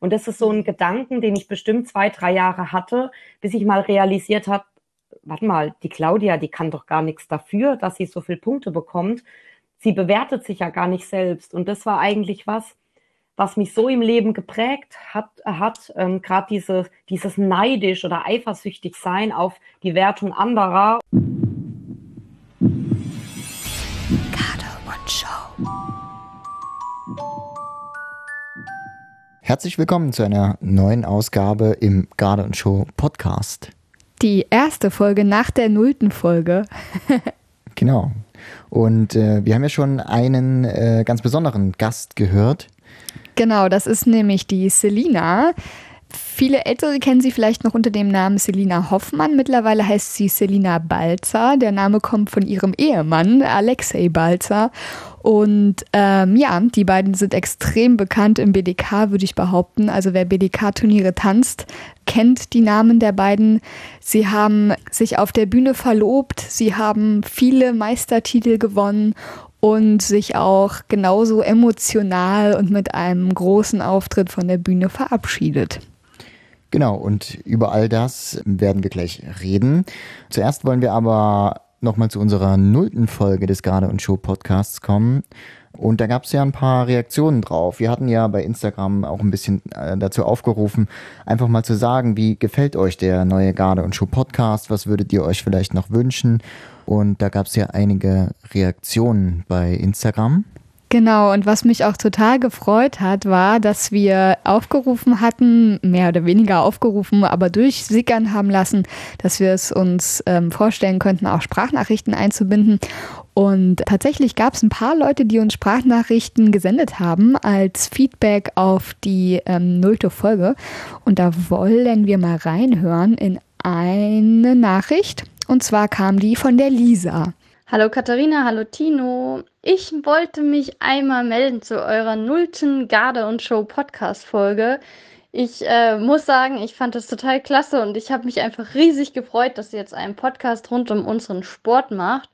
Und das ist so ein Gedanken, den ich bestimmt zwei, drei Jahre hatte, bis ich mal realisiert habe, warte mal, die Claudia, die kann doch gar nichts dafür, dass sie so viele Punkte bekommt. Sie bewertet sich ja gar nicht selbst. Und das war eigentlich was, was mich so im Leben geprägt hat, hat ähm, gerade diese, dieses neidisch oder eifersüchtig sein auf die Wertung anderer. Herzlich willkommen zu einer neuen Ausgabe im Garde Show Podcast. Die erste Folge nach der nullten Folge. genau. Und äh, wir haben ja schon einen äh, ganz besonderen Gast gehört. Genau, das ist nämlich die Selina. Viele Ältere kennen sie vielleicht noch unter dem Namen Selina Hoffmann. Mittlerweile heißt sie Selina Balzer. Der Name kommt von ihrem Ehemann, Alexei Balzer. Und ähm, ja, die beiden sind extrem bekannt im BDK, würde ich behaupten. Also wer BDK-Turniere tanzt, kennt die Namen der beiden. Sie haben sich auf der Bühne verlobt, sie haben viele Meistertitel gewonnen und sich auch genauso emotional und mit einem großen Auftritt von der Bühne verabschiedet. Genau, und über all das werden wir gleich reden. Zuerst wollen wir aber nochmal zu unserer nullten Folge des Garde und Show Podcasts kommen. Und da gab es ja ein paar Reaktionen drauf. Wir hatten ja bei Instagram auch ein bisschen äh, dazu aufgerufen, einfach mal zu sagen, wie gefällt euch der neue Garde und Show Podcast? Was würdet ihr euch vielleicht noch wünschen? Und da gab es ja einige Reaktionen bei Instagram. Genau, und was mich auch total gefreut hat, war, dass wir aufgerufen hatten, mehr oder weniger aufgerufen, aber durchsickern haben lassen, dass wir es uns ähm, vorstellen könnten, auch Sprachnachrichten einzubinden. Und tatsächlich gab es ein paar Leute, die uns Sprachnachrichten gesendet haben als Feedback auf die ähm, nullte Folge. Und da wollen wir mal reinhören in eine Nachricht. Und zwar kam die von der Lisa. Hallo Katharina, hallo Tino. Ich wollte mich einmal melden zu eurer nullten Garde und Show Podcast Folge. Ich äh, muss sagen, ich fand das total klasse und ich habe mich einfach riesig gefreut, dass ihr jetzt einen Podcast rund um unseren Sport macht.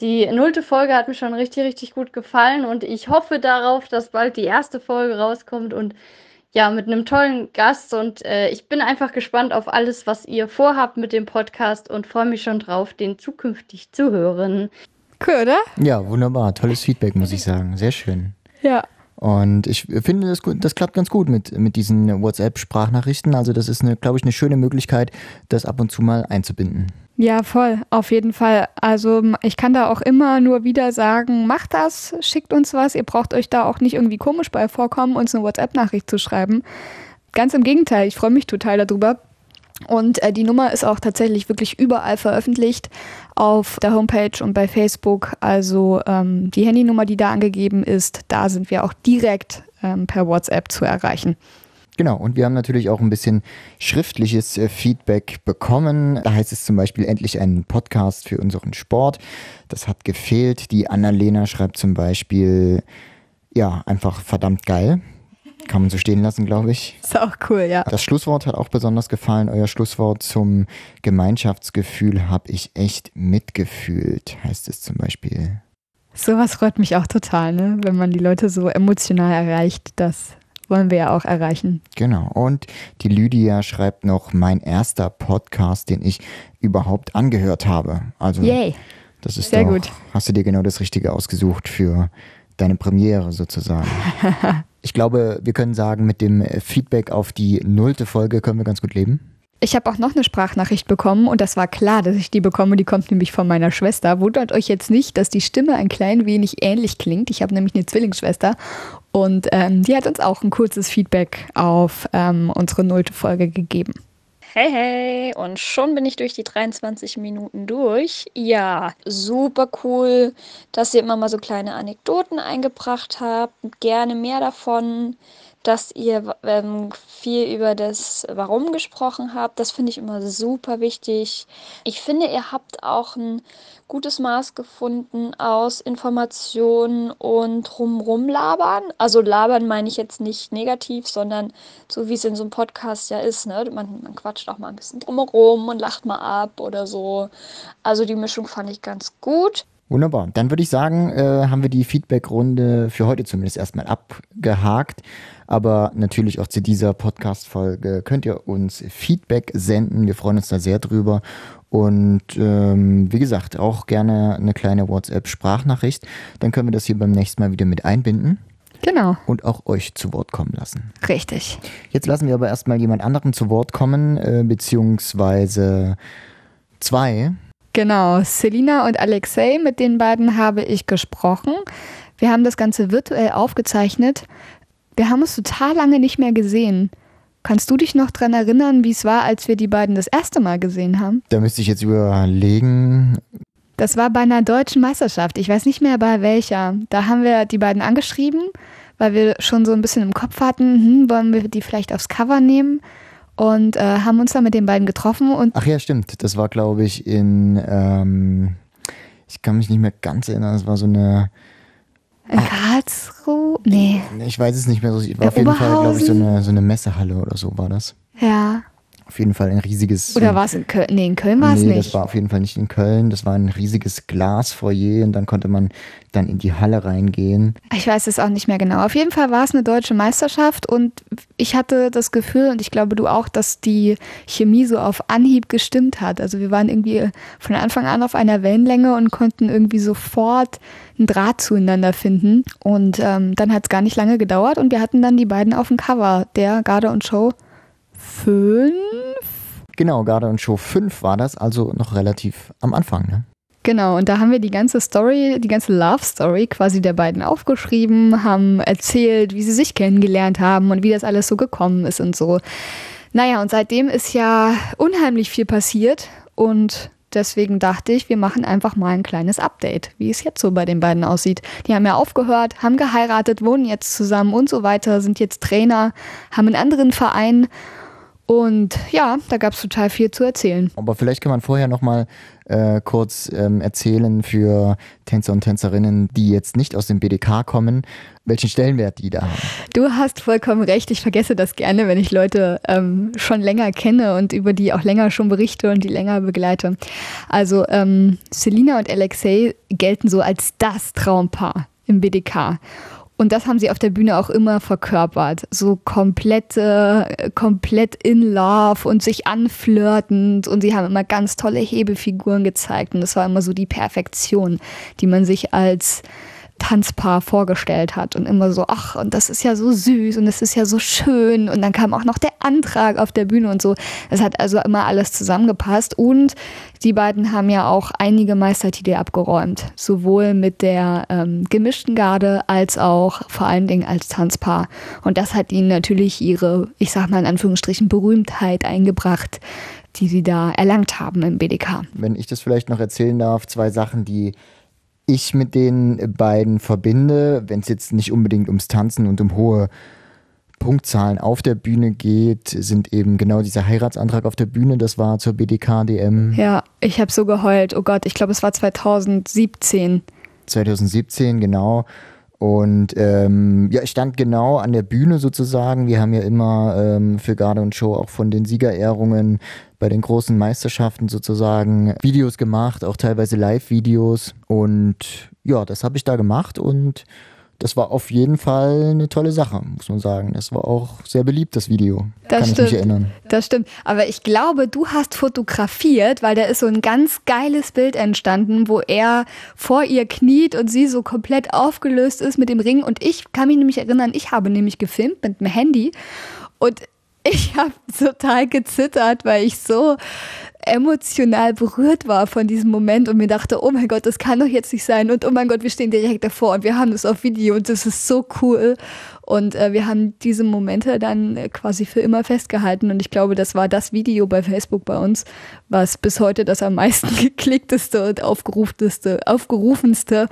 Die nullte Folge hat mir schon richtig, richtig gut gefallen und ich hoffe darauf, dass bald die erste Folge rauskommt und ja, mit einem tollen Gast und äh, ich bin einfach gespannt auf alles, was ihr vorhabt mit dem Podcast und freue mich schon drauf, den zukünftig zu hören. Cool, oder? Ja, wunderbar. Tolles Feedback, muss ich sagen. Sehr schön. Ja. Und ich finde, das, das klappt ganz gut mit, mit diesen WhatsApp-Sprachnachrichten. Also das ist, glaube ich, eine schöne Möglichkeit, das ab und zu mal einzubinden. Ja, voll, auf jeden Fall. Also ich kann da auch immer nur wieder sagen, macht das, schickt uns was. Ihr braucht euch da auch nicht irgendwie komisch bei vorkommen, uns eine WhatsApp-Nachricht zu schreiben. Ganz im Gegenteil, ich freue mich total darüber. Und äh, die Nummer ist auch tatsächlich wirklich überall veröffentlicht auf der Homepage und bei Facebook. Also ähm, die Handynummer, die da angegeben ist, da sind wir auch direkt ähm, per WhatsApp zu erreichen. Genau, und wir haben natürlich auch ein bisschen schriftliches äh, Feedback bekommen. Da heißt es zum Beispiel endlich einen Podcast für unseren Sport. Das hat gefehlt. Die Annalena schreibt zum Beispiel, ja, einfach verdammt geil. Kann man so stehen lassen, glaube ich. Ist auch cool, ja. Das Schlusswort hat auch besonders gefallen. Euer Schlusswort zum Gemeinschaftsgefühl habe ich echt mitgefühlt, heißt es zum Beispiel. Sowas freut mich auch total, ne? wenn man die Leute so emotional erreicht, dass wollen wir ja auch erreichen. Genau. Und die Lydia schreibt noch, mein erster Podcast, den ich überhaupt angehört habe. Also, Yay. das ist Sehr doch, gut. Hast du dir genau das Richtige ausgesucht für deine Premiere sozusagen. ich glaube, wir können sagen, mit dem Feedback auf die nullte Folge können wir ganz gut leben. Ich habe auch noch eine Sprachnachricht bekommen und das war klar, dass ich die bekomme. Die kommt nämlich von meiner Schwester. Wundert euch jetzt nicht, dass die Stimme ein klein wenig ähnlich klingt. Ich habe nämlich eine Zwillingsschwester und ähm, die hat uns auch ein kurzes Feedback auf ähm, unsere nullte Folge gegeben. Hey, hey, und schon bin ich durch die 23 Minuten durch. Ja, super cool, dass ihr immer mal so kleine Anekdoten eingebracht habt. Gerne mehr davon dass ihr ähm, viel über das Warum gesprochen habt. Das finde ich immer super wichtig. Ich finde, ihr habt auch ein gutes Maß gefunden aus Informationen und drumrum labern. Also labern meine ich jetzt nicht negativ, sondern so wie es in so einem Podcast ja ist. Ne? Man, man quatscht auch mal ein bisschen drumherum und lacht mal ab oder so. Also die Mischung fand ich ganz gut. Wunderbar. Dann würde ich sagen, äh, haben wir die Feedback-Runde für heute zumindest erstmal abgehakt. aber natürlich auch zu dieser Podcast-Folge könnt ihr uns Feedback senden. Wir freuen uns da sehr drüber. Und ähm, wie gesagt, auch gerne eine kleine WhatsApp-Sprachnachricht. Dann können wir das hier beim nächsten Mal wieder mit einbinden. Genau. Und auch euch zu Wort kommen lassen. Richtig. Jetzt lassen wir aber erstmal jemand anderen zu Wort kommen, äh, beziehungsweise zwei. Genau, Selina und Alexei, mit den beiden habe ich gesprochen. Wir haben das Ganze virtuell aufgezeichnet. Wir haben uns total lange nicht mehr gesehen. Kannst du dich noch daran erinnern, wie es war, als wir die beiden das erste Mal gesehen haben? Da müsste ich jetzt überlegen. Das war bei einer deutschen Meisterschaft. Ich weiß nicht mehr bei welcher. Da haben wir die beiden angeschrieben, weil wir schon so ein bisschen im Kopf hatten, hm, wollen wir die vielleicht aufs Cover nehmen? Und äh, haben uns dann mit den beiden getroffen und. Ach ja, stimmt. Das war, glaube ich, in. Ähm, ich kann mich nicht mehr ganz erinnern. Das war so eine. In Karlsruhe? Nee. Ich weiß es nicht mehr so. War auf jeden Fall, glaube ich, so eine, so eine Messehalle oder so war das. Ja. Auf jeden Fall ein riesiges. Oder war es in Köln? Nee, in Köln war es nee, nicht. das war auf jeden Fall nicht in Köln. Das war ein riesiges Glasfoyer und dann konnte man dann in die Halle reingehen. Ich weiß es auch nicht mehr genau. Auf jeden Fall war es eine deutsche Meisterschaft und ich hatte das Gefühl, und ich glaube du auch, dass die Chemie so auf Anhieb gestimmt hat. Also wir waren irgendwie von Anfang an auf einer Wellenlänge und konnten irgendwie sofort einen Draht zueinander finden. Und ähm, dann hat es gar nicht lange gedauert und wir hatten dann die beiden auf dem Cover der Garde und Show 5. Genau, Garde und Show 5 war das, also noch relativ am Anfang. Ne? Genau, und da haben wir die ganze Story, die ganze Love Story quasi der beiden aufgeschrieben, haben erzählt, wie sie sich kennengelernt haben und wie das alles so gekommen ist und so. Naja, und seitdem ist ja unheimlich viel passiert und deswegen dachte ich, wir machen einfach mal ein kleines Update, wie es jetzt so bei den beiden aussieht. Die haben ja aufgehört, haben geheiratet, wohnen jetzt zusammen und so weiter, sind jetzt Trainer, haben einen anderen Verein und ja, da gab es total viel zu erzählen. Aber vielleicht kann man vorher nochmal äh, kurz ähm, erzählen für Tänzer und Tänzerinnen, die jetzt nicht aus dem BDK kommen, welchen Stellenwert die da haben. Du hast vollkommen recht. Ich vergesse das gerne, wenn ich Leute ähm, schon länger kenne und über die auch länger schon berichte und die länger begleite. Also ähm, Selina und Alexei gelten so als das Traumpaar im BDK. Und das haben sie auf der Bühne auch immer verkörpert. So komplett, äh, komplett in love und sich anflirtend. Und sie haben immer ganz tolle Hebefiguren gezeigt. Und das war immer so die Perfektion, die man sich als Tanzpaar vorgestellt hat und immer so, ach, und das ist ja so süß und das ist ja so schön und dann kam auch noch der Antrag auf der Bühne und so. Es hat also immer alles zusammengepasst und die beiden haben ja auch einige Meistertitel abgeräumt, sowohl mit der ähm, gemischten Garde als auch vor allen Dingen als Tanzpaar. Und das hat ihnen natürlich ihre, ich sag mal in Anführungsstrichen, Berühmtheit eingebracht, die sie da erlangt haben im BDK. Wenn ich das vielleicht noch erzählen darf, zwei Sachen, die ich mit den beiden verbinde, wenn es jetzt nicht unbedingt ums Tanzen und um hohe Punktzahlen auf der Bühne geht, sind eben genau dieser Heiratsantrag auf der Bühne, das war zur BDK-DM. Ja, ich habe so geheult. Oh Gott, ich glaube, es war 2017. 2017, genau. Und ähm, ja, ich stand genau an der Bühne sozusagen. Wir haben ja immer ähm, für Garde und Show auch von den Siegerehrungen bei den großen Meisterschaften sozusagen Videos gemacht, auch teilweise Live-Videos. Und ja, das habe ich da gemacht und das war auf jeden Fall eine tolle Sache, muss man sagen. Das war auch sehr beliebt, das Video. Das Kann stimmt. ich mich erinnern. Das stimmt. Aber ich glaube, du hast fotografiert, weil da ist so ein ganz geiles Bild entstanden, wo er vor ihr kniet und sie so komplett aufgelöst ist mit dem Ring. Und ich kann mich nämlich erinnern, ich habe nämlich gefilmt mit dem Handy und ich habe total gezittert, weil ich so emotional berührt war von diesem Moment und mir dachte, oh mein Gott, das kann doch jetzt nicht sein. Und oh mein Gott, wir stehen direkt davor und wir haben das auf Video und das ist so cool und äh, wir haben diese Momente dann äh, quasi für immer festgehalten und ich glaube, das war das Video bei Facebook bei uns, was bis heute das am meisten geklickteste und aufgerufenste, aufgerufenste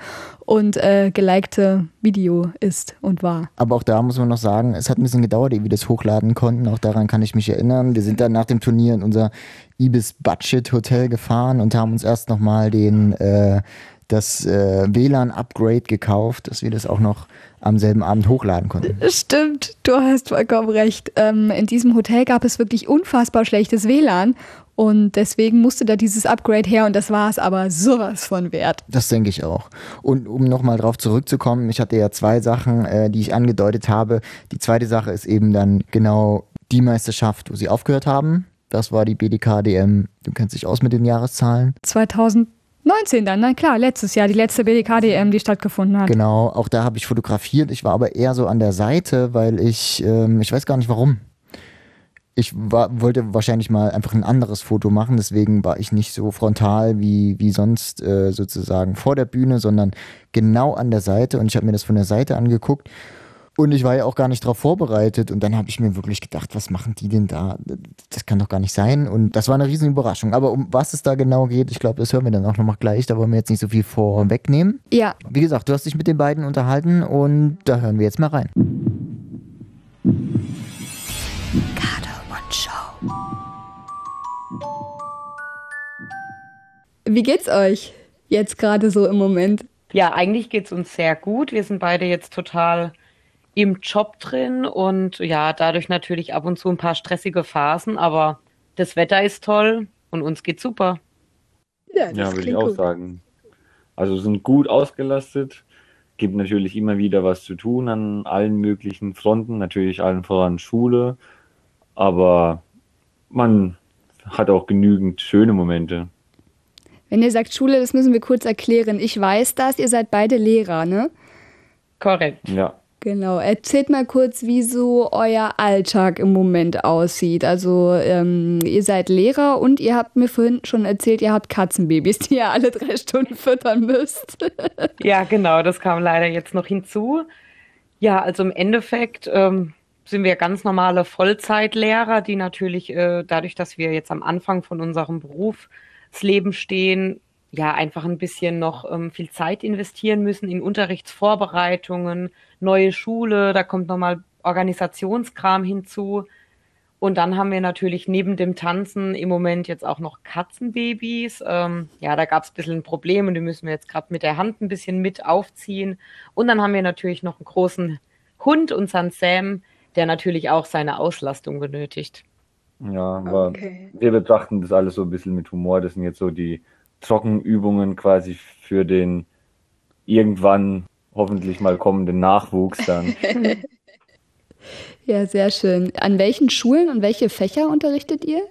und äh, gelikte Video ist und war. Aber auch da muss man noch sagen, es hat ein bisschen gedauert, ehe wir das hochladen konnten. Auch daran kann ich mich erinnern. Wir sind dann nach dem Turnier in unser Ibis Budget Hotel gefahren und haben uns erst nochmal den, äh, das äh, WLAN-Upgrade gekauft, dass wir das auch noch am selben Abend hochladen konnten. Stimmt, du hast vollkommen recht. Ähm, in diesem Hotel gab es wirklich unfassbar schlechtes WLAN und deswegen musste da dieses Upgrade her und das war es aber sowas von wert. Das denke ich auch. Und um nochmal drauf zurückzukommen, ich hatte ja zwei Sachen, äh, die ich angedeutet habe. Die zweite Sache ist eben dann genau die Meisterschaft, wo sie aufgehört haben. Das war die BDK DM. Du kennst dich aus mit den Jahreszahlen. 2019 dann, na klar, letztes Jahr, die letzte BDK-DM, die stattgefunden hat. Genau, auch da habe ich fotografiert. Ich war aber eher so an der Seite, weil ich, ähm, ich weiß gar nicht warum ich war, wollte wahrscheinlich mal einfach ein anderes Foto machen, deswegen war ich nicht so frontal wie, wie sonst äh, sozusagen vor der Bühne, sondern genau an der Seite und ich habe mir das von der Seite angeguckt und ich war ja auch gar nicht darauf vorbereitet und dann habe ich mir wirklich gedacht, was machen die denn da? Das kann doch gar nicht sein und das war eine riesen Überraschung. Aber um was es da genau geht, ich glaube, das hören wir dann auch nochmal gleich, da wollen wir jetzt nicht so viel vorwegnehmen. Ja. Wie gesagt, du hast dich mit den beiden unterhalten und da hören wir jetzt mal rein. Wie geht's euch jetzt gerade so im Moment? Ja, eigentlich geht's uns sehr gut. Wir sind beide jetzt total im Job drin und ja, dadurch natürlich ab und zu ein paar stressige Phasen, aber das Wetter ist toll und uns geht's super. Ja, ja würde ich auch gut. sagen. Also sind gut ausgelastet, gibt natürlich immer wieder was zu tun an allen möglichen Fronten, natürlich allen voran Schule, aber man hat auch genügend schöne Momente. Wenn ihr sagt Schule, das müssen wir kurz erklären. Ich weiß das, ihr seid beide Lehrer, ne? Korrekt. Ja. Genau. Erzählt mal kurz, wie so euer Alltag im Moment aussieht. Also ähm, ihr seid Lehrer und ihr habt mir vorhin schon erzählt, ihr habt Katzenbabys, die ihr alle drei Stunden füttern müsst. ja, genau, das kam leider jetzt noch hinzu. Ja, also im Endeffekt ähm, sind wir ganz normale Vollzeitlehrer, die natürlich äh, dadurch, dass wir jetzt am Anfang von unserem Beruf Leben stehen, ja, einfach ein bisschen noch ähm, viel Zeit investieren müssen in Unterrichtsvorbereitungen, neue Schule, da kommt nochmal Organisationskram hinzu. Und dann haben wir natürlich neben dem Tanzen im Moment jetzt auch noch Katzenbabys. Ähm, ja, da gab es ein bisschen ein Problem und die müssen wir jetzt gerade mit der Hand ein bisschen mit aufziehen. Und dann haben wir natürlich noch einen großen Hund, unseren Sam, der natürlich auch seine Auslastung benötigt. Ja, aber okay. wir betrachten das alles so ein bisschen mit Humor. Das sind jetzt so die Trockenübungen quasi für den irgendwann hoffentlich mal kommenden Nachwuchs dann. ja, sehr schön. An welchen Schulen und welche Fächer unterrichtet ihr?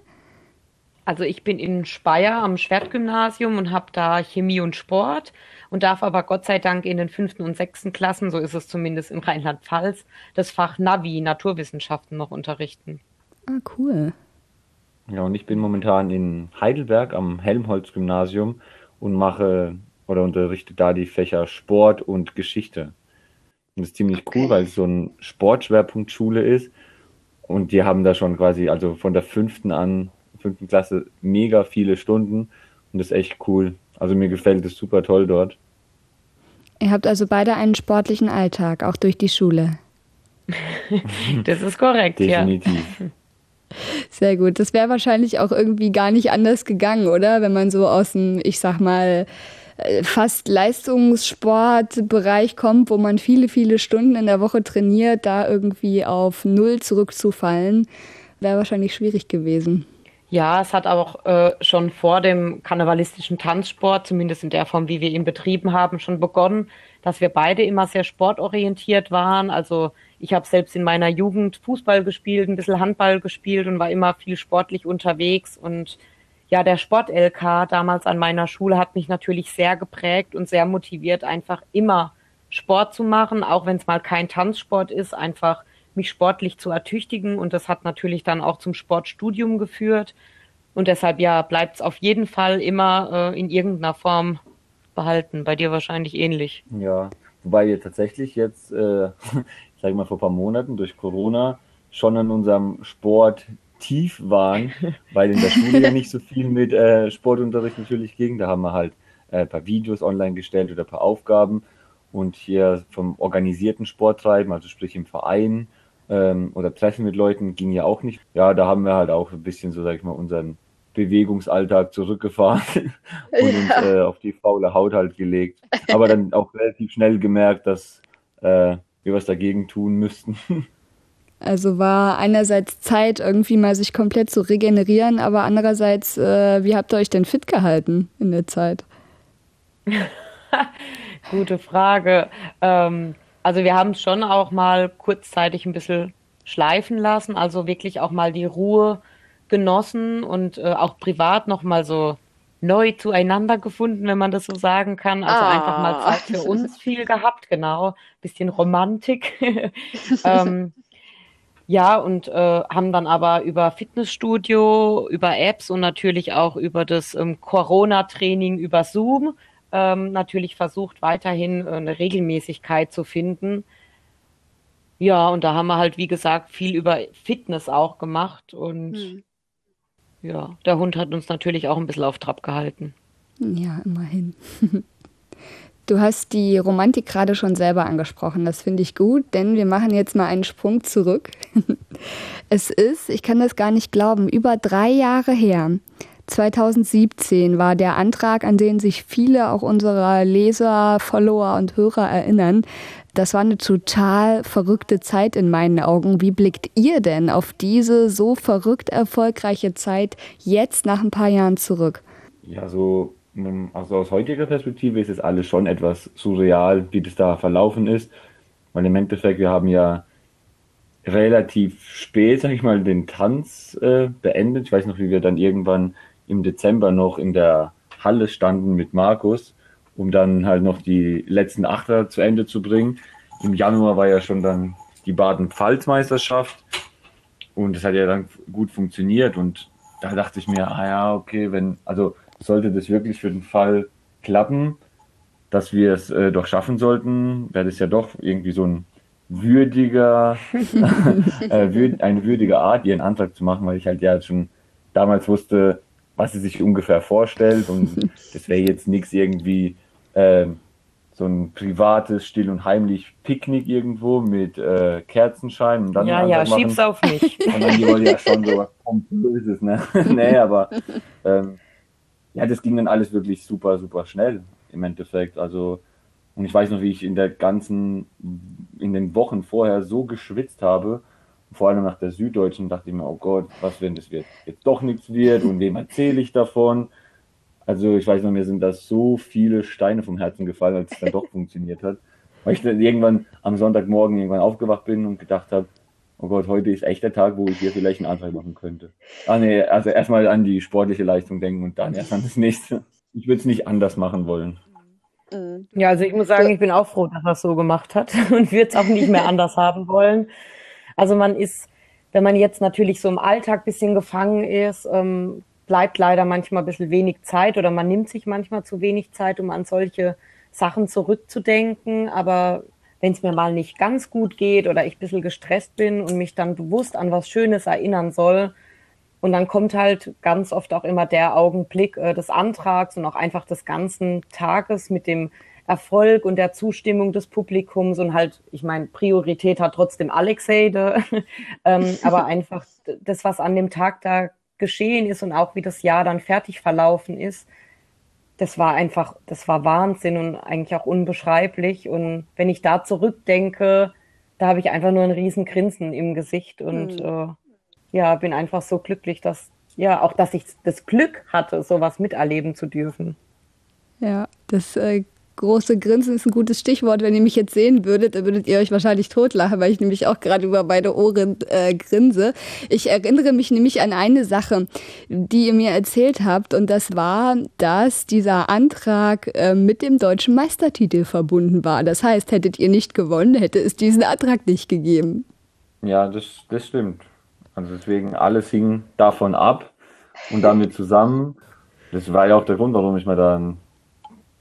Also ich bin in Speyer am Schwertgymnasium und habe da Chemie und Sport und darf aber Gott sei Dank in den fünften und sechsten Klassen, so ist es zumindest in Rheinland-Pfalz, das Fach Navi, Naturwissenschaften noch unterrichten. Ah, cool. Ja, und ich bin momentan in Heidelberg am Helmholtz-Gymnasium und mache oder unterrichte da die Fächer Sport und Geschichte. Und das ist ziemlich okay. cool, weil es so ein Sportschwerpunktschule ist. Und die haben da schon quasi, also von der fünften an, fünften Klasse, mega viele Stunden. Und das ist echt cool. Also mir gefällt es super toll dort. Ihr habt also beide einen sportlichen Alltag, auch durch die Schule. das ist korrekt, Definitiv. ja. Sehr gut. Das wäre wahrscheinlich auch irgendwie gar nicht anders gegangen, oder? Wenn man so aus dem, ich sag mal, äh, fast Leistungssportbereich kommt, wo man viele, viele Stunden in der Woche trainiert, da irgendwie auf Null zurückzufallen, wäre wahrscheinlich schwierig gewesen. Ja, es hat auch äh, schon vor dem karnevalistischen Tanzsport, zumindest in der Form, wie wir ihn betrieben haben, schon begonnen, dass wir beide immer sehr sportorientiert waren. Also ich habe selbst in meiner Jugend Fußball gespielt, ein bisschen Handball gespielt und war immer viel sportlich unterwegs. Und ja, der Sport-LK damals an meiner Schule hat mich natürlich sehr geprägt und sehr motiviert, einfach immer Sport zu machen, auch wenn es mal kein Tanzsport ist, einfach mich sportlich zu ertüchtigen. Und das hat natürlich dann auch zum Sportstudium geführt. Und deshalb ja, bleibt es auf jeden Fall immer äh, in irgendeiner Form behalten. Bei dir wahrscheinlich ähnlich. Ja, wobei wir tatsächlich jetzt äh, sage ich mal, vor ein paar Monaten durch Corona schon an unserem Sport tief waren, weil in der Schule ja nicht so viel mit äh, Sportunterricht natürlich ging. Da haben wir halt äh, ein paar Videos online gestellt oder ein paar Aufgaben. Und hier vom organisierten Sporttreiben, also sprich im Verein ähm, oder Treffen mit Leuten, ging ja auch nicht. Ja, da haben wir halt auch ein bisschen so, sag ich mal, unseren Bewegungsalltag zurückgefahren und uns äh, auf die faule Haut halt gelegt. Aber dann auch relativ schnell gemerkt, dass äh, wir was dagegen tun müssten. Also war einerseits Zeit, irgendwie mal sich komplett zu regenerieren, aber andererseits, äh, wie habt ihr euch denn fit gehalten in der Zeit? Gute Frage. Ähm, also wir haben es schon auch mal kurzzeitig ein bisschen schleifen lassen, also wirklich auch mal die Ruhe genossen und äh, auch privat noch mal so neu zueinander gefunden, wenn man das so sagen kann. Also ah. einfach mal Zeit für uns viel gehabt, genau. Bisschen Romantik. ähm, ja, und äh, haben dann aber über Fitnessstudio, über Apps und natürlich auch über das ähm, Corona-Training über Zoom ähm, natürlich versucht, weiterhin äh, eine Regelmäßigkeit zu finden. Ja, und da haben wir halt, wie gesagt, viel über Fitness auch gemacht und hm. ja, der Hund hat uns natürlich auch ein bisschen auf Trab gehalten. Ja, immerhin. Du hast die Romantik gerade schon selber angesprochen. Das finde ich gut, denn wir machen jetzt mal einen Sprung zurück. Es ist, ich kann das gar nicht glauben, über drei Jahre her. 2017 war der Antrag, an den sich viele auch unserer Leser, Follower und Hörer erinnern. Das war eine total verrückte Zeit in meinen Augen. Wie blickt ihr denn auf diese so verrückt erfolgreiche Zeit jetzt nach ein paar Jahren zurück? Ja, so also aus heutiger Perspektive ist es alles schon etwas surreal, wie das da verlaufen ist. Weil im Endeffekt, wir haben ja relativ spät, sag ich mal, den Tanz äh, beendet. Ich weiß noch, wie wir dann irgendwann im Dezember noch in der Halle standen mit Markus, um dann halt noch die letzten Achter zu Ende zu bringen. Im Januar war ja schon dann die Baden-Pfalz-Meisterschaft und das hat ja dann gut funktioniert und da dachte ich mir, ah ja, okay, wenn, also sollte das wirklich für den Fall klappen, dass wir es äh, doch schaffen sollten, wäre das ja doch irgendwie so ein würdiger, äh, würd, eine würdige Art, ihren Antrag zu machen, weil ich halt ja schon damals wusste, was sie sich ungefähr vorstellt und das wäre jetzt nichts irgendwie äh, so ein privates, still und heimlich Picknick irgendwo mit äh, Kerzenschein und dann ja, ja, schieb's auf mich. Und dann die wollen ja schon so was Pompöses, ne? nee, aber ähm, ja, das ging dann alles wirklich super, super schnell im Endeffekt. Also, und ich weiß noch, wie ich in der ganzen, in den Wochen vorher so geschwitzt habe, vor allem nach der Süddeutschen, dachte ich mir, oh Gott, was, wenn das wird, jetzt doch nichts wird und wem erzähle ich davon? Also, ich weiß noch, mir sind da so viele Steine vom Herzen gefallen, als es dann doch funktioniert hat. Weil ich dann irgendwann am Sonntagmorgen irgendwann aufgewacht bin und gedacht habe, oh Gott, heute ist echt der Tag, wo ich hier vielleicht einen Antrag machen könnte. Ah nee, also erstmal an die sportliche Leistung denken und dann erst an das nächste. Ich würde es nicht anders machen wollen. Mhm. Ja, also ich muss sagen, ich bin auch froh, dass er es so gemacht hat und würde es auch nicht mehr anders haben wollen. Also man ist, wenn man jetzt natürlich so im Alltag ein bisschen gefangen ist, ähm, bleibt leider manchmal ein bisschen wenig Zeit oder man nimmt sich manchmal zu wenig Zeit, um an solche Sachen zurückzudenken. Aber wenn es mir mal nicht ganz gut geht oder ich ein bisschen gestresst bin und mich dann bewusst an was Schönes erinnern soll. Und dann kommt halt ganz oft auch immer der Augenblick äh, des Antrags und auch einfach des ganzen Tages mit dem Erfolg und der Zustimmung des Publikums und halt, ich meine, Priorität hat trotzdem Alexei, ähm, aber einfach das, was an dem Tag da geschehen ist und auch wie das Jahr dann fertig verlaufen ist, das war einfach, das war Wahnsinn und eigentlich auch unbeschreiblich. Und wenn ich da zurückdenke, da habe ich einfach nur ein riesen Grinsen im Gesicht und mhm. äh, ja, bin einfach so glücklich, dass ja auch, dass ich das Glück hatte, sowas miterleben zu dürfen. Ja, das äh, große Grinsen ist ein gutes Stichwort. Wenn ihr mich jetzt sehen würdet, dann würdet ihr euch wahrscheinlich totlachen, weil ich nämlich auch gerade über beide Ohren äh, grinse. Ich erinnere mich nämlich an eine Sache, die ihr mir erzählt habt, und das war, dass dieser Antrag äh, mit dem deutschen Meistertitel verbunden war. Das heißt, hättet ihr nicht gewonnen, hätte es diesen Antrag nicht gegeben. Ja, das, das stimmt. Also deswegen, alles hing davon ab und damit zusammen. Das war ja auch der Grund, warum ich mir dann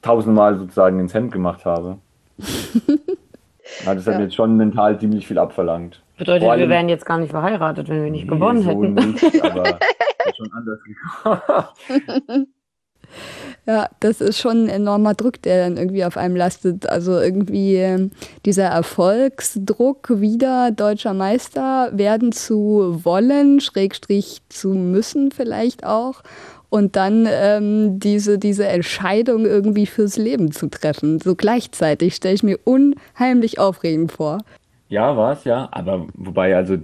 tausendmal sozusagen ins Hemd gemacht habe. ja, das hat ja. mir jetzt schon mental ziemlich viel abverlangt. Bedeutet, allem, wir wären jetzt gar nicht verheiratet, wenn wir nicht nee, gewonnen hätten. So nicht, aber schon anders gekommen. Ja, das ist schon ein enormer Druck, der dann irgendwie auf einem lastet. Also irgendwie ähm, dieser Erfolgsdruck, wieder deutscher Meister werden zu wollen, Schrägstrich zu müssen vielleicht auch. Und dann ähm, diese, diese Entscheidung irgendwie fürs Leben zu treffen. So gleichzeitig stelle ich mir unheimlich aufregend vor. Ja, war es, ja. Aber wobei, also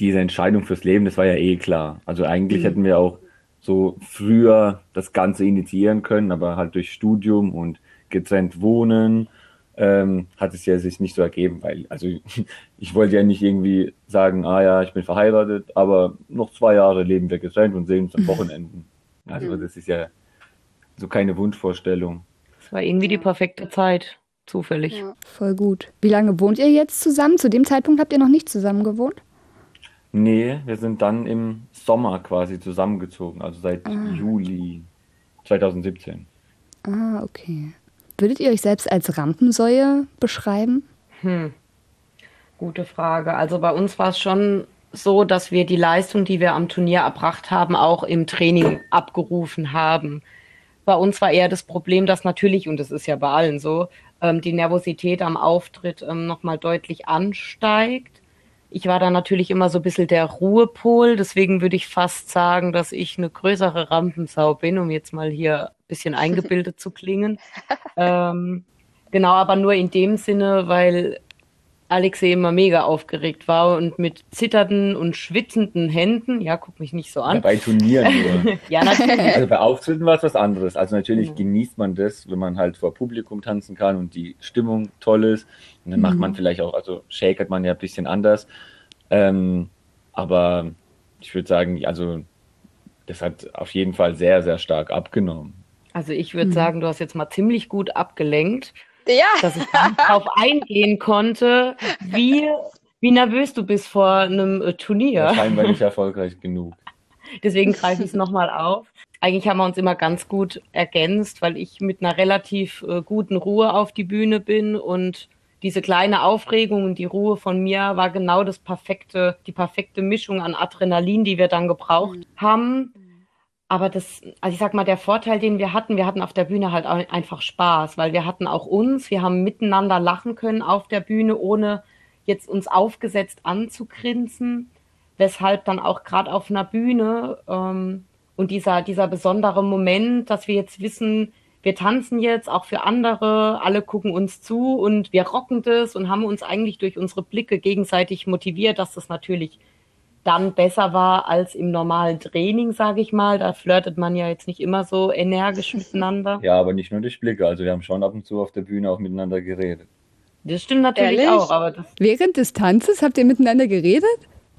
diese Entscheidung fürs Leben, das war ja eh klar. Also eigentlich mhm. hätten wir auch so früher das Ganze initiieren können, aber halt durch Studium und getrennt wohnen ähm, hat es ja sich nicht so ergeben, weil, also ich wollte ja nicht irgendwie sagen, ah ja, ich bin verheiratet, aber noch zwei Jahre leben wir getrennt und sehen uns am Wochenenden. Also das ist ja so keine Wunschvorstellung. Es war irgendwie die perfekte Zeit, zufällig. Ja, voll gut. Wie lange wohnt ihr jetzt zusammen? Zu dem Zeitpunkt habt ihr noch nicht zusammen gewohnt? Nee, wir sind dann im Sommer quasi zusammengezogen, also seit ah. Juli 2017. Ah, okay. Würdet ihr euch selbst als Rampensäue beschreiben? Hm. Gute Frage. Also bei uns war es schon so, dass wir die Leistung, die wir am Turnier erbracht haben, auch im Training abgerufen haben. Bei uns war eher das Problem, dass natürlich, und das ist ja bei allen so, ähm, die Nervosität am Auftritt ähm, nochmal deutlich ansteigt. Ich war da natürlich immer so ein bisschen der Ruhepol, deswegen würde ich fast sagen, dass ich eine größere Rampensau bin, um jetzt mal hier ein bisschen eingebildet zu klingen. Ähm, genau, aber nur in dem Sinne, weil Alexei immer mega aufgeregt war und mit zitternden und schwitzenden Händen, ja, guck mich nicht so an. Ja, bei Turnieren nur. ja, natürlich. Also bei Auftritten war es was anderes. Also natürlich ja. genießt man das, wenn man halt vor Publikum tanzen kann und die Stimmung toll ist. Und dann mhm. macht man vielleicht auch, also shakert man ja ein bisschen anders. Ähm, aber ich würde sagen, also das hat auf jeden Fall sehr, sehr stark abgenommen. Also ich würde mhm. sagen, du hast jetzt mal ziemlich gut abgelenkt ja. dass ich darauf eingehen konnte, wie, wie nervös du bist vor einem äh, Turnier. Wahrscheinlich nicht erfolgreich genug. Deswegen greife ich es nochmal auf. Eigentlich haben wir uns immer ganz gut ergänzt, weil ich mit einer relativ äh, guten Ruhe auf die Bühne bin und diese kleine Aufregung und die Ruhe von mir war genau das perfekte, die perfekte Mischung an Adrenalin, die wir dann gebraucht mhm. haben. Aber das, also ich sag mal, der Vorteil, den wir hatten, wir hatten auf der Bühne halt einfach Spaß, weil wir hatten auch uns, wir haben miteinander lachen können auf der Bühne, ohne jetzt uns aufgesetzt anzugrinsen, weshalb dann auch gerade auf einer Bühne ähm, und dieser, dieser besondere Moment, dass wir jetzt wissen, wir tanzen jetzt auch für andere, alle gucken uns zu und wir rocken das und haben uns eigentlich durch unsere Blicke gegenseitig motiviert, dass das natürlich dann besser war als im normalen Training, sage ich mal. Da flirtet man ja jetzt nicht immer so energisch miteinander. Ja, aber nicht nur durch Blicke. Also wir haben schon ab und zu auf der Bühne auch miteinander geredet. Das stimmt natürlich Ehrlich? auch. Aber das Während des Tanzes habt ihr miteinander geredet?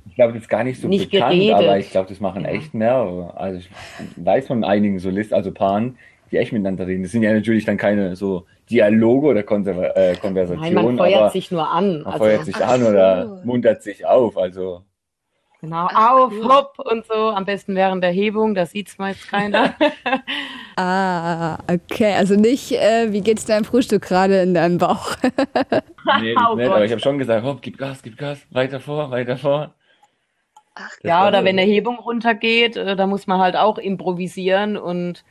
Ich glaube, das ist gar nicht so nicht bekannt, geredet. aber ich glaube, das machen echt mehrere. Also ich weiß von einigen Solisten, also Paaren, die echt miteinander reden. Das sind ja natürlich dann keine so Dialoge oder Konser äh, Konversationen. Nein, man feuert sich nur an. Man also, feuert sich an oder muntert sich auf. Also Genau, Ach, auf, cool. hopp und so. Am besten während der Hebung, da sieht es meist keiner. ah, okay. Also nicht, äh, wie geht's deinem Frühstück gerade in deinem Bauch? nee, oh nicht, aber ich habe schon gesagt, hopp, gib Gas, gib Gas, weiter vor, weiter vor. Ach, ja, oder so. wenn der Hebung runtergeht, äh, da muss man halt auch improvisieren und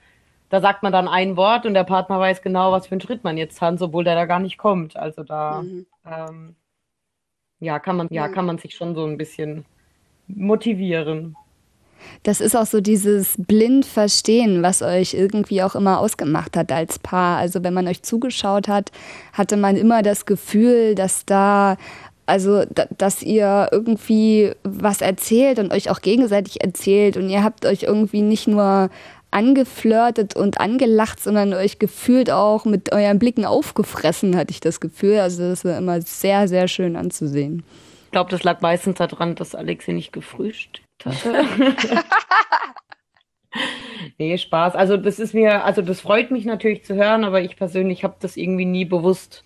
da sagt man dann ein Wort und der Partner weiß genau, was für einen Schritt man jetzt tanzt, obwohl der da gar nicht kommt. Also da mhm. ähm, ja, kann man, ja, mhm. kann man sich schon so ein bisschen motivieren. Das ist auch so dieses blind Verstehen, was euch irgendwie auch immer ausgemacht hat als Paar. Also wenn man euch zugeschaut hat, hatte man immer das Gefühl, dass da also, dass ihr irgendwie was erzählt und euch auch gegenseitig erzählt und ihr habt euch irgendwie nicht nur angeflirtet und angelacht, sondern euch gefühlt auch mit euren Blicken aufgefressen, hatte ich das Gefühl. Also, das war immer sehr, sehr schön anzusehen glaube, das lag meistens daran, dass Alexi nicht gefrühstückt hatte. nee, Spaß. Also das ist mir, also das freut mich natürlich zu hören, aber ich persönlich habe das irgendwie nie bewusst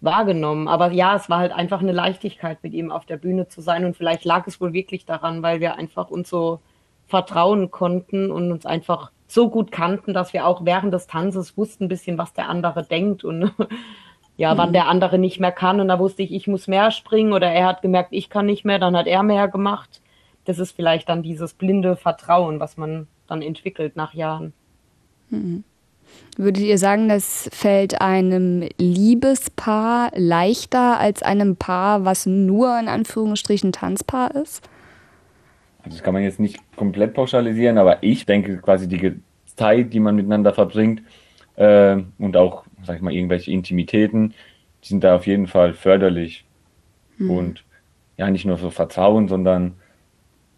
wahrgenommen. Aber ja, es war halt einfach eine Leichtigkeit, mit ihm auf der Bühne zu sein. Und vielleicht lag es wohl wirklich daran, weil wir einfach uns so vertrauen konnten und uns einfach so gut kannten, dass wir auch während des Tanzes wussten ein bisschen, was der andere denkt und ja, wann mhm. der andere nicht mehr kann. Und da wusste ich, ich muss mehr springen oder er hat gemerkt, ich kann nicht mehr, dann hat er mehr gemacht. Das ist vielleicht dann dieses blinde Vertrauen, was man dann entwickelt nach Jahren. Mhm. Würdet ihr sagen, das fällt einem Liebespaar leichter als einem Paar, was nur in Anführungsstrichen Tanzpaar ist? Also das kann man jetzt nicht komplett pauschalisieren, aber ich denke quasi die Zeit, die man miteinander verbringt äh, und auch, sag ich mal, irgendwelche Intimitäten, die sind da auf jeden Fall förderlich. Hm. Und ja, nicht nur so Vertrauen, sondern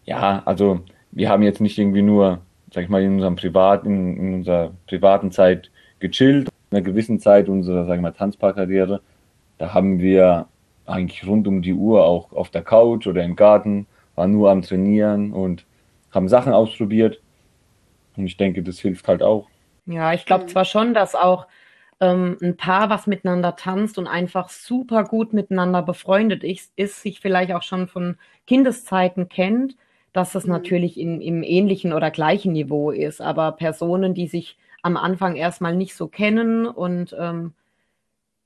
ja, also wir haben jetzt nicht irgendwie nur, sag ich mal, in unserem privaten, in unserer privaten Zeit gechillt, in einer gewissen Zeit unserer, sag ich mal, Tanzparkarriere. Da haben wir eigentlich rund um die Uhr auch auf der Couch oder im Garten, waren nur am Trainieren und haben Sachen ausprobiert. Und ich denke, das hilft halt auch. Ja, ich glaube zwar schon, dass auch ähm, ein Paar, was miteinander tanzt und einfach super gut miteinander befreundet ist, ist sich vielleicht auch schon von Kindeszeiten kennt, dass das mhm. natürlich in, im ähnlichen oder gleichen Niveau ist. Aber Personen, die sich am Anfang erstmal nicht so kennen und ähm,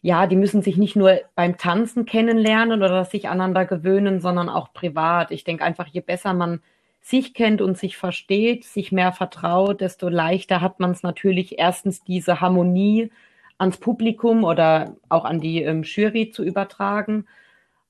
ja, die müssen sich nicht nur beim Tanzen kennenlernen oder sich aneinander gewöhnen, sondern auch privat. Ich denke einfach, je besser man sich kennt und sich versteht, sich mehr vertraut, desto leichter hat man es natürlich erstens diese Harmonie ans Publikum oder auch an die ähm, Jury zu übertragen,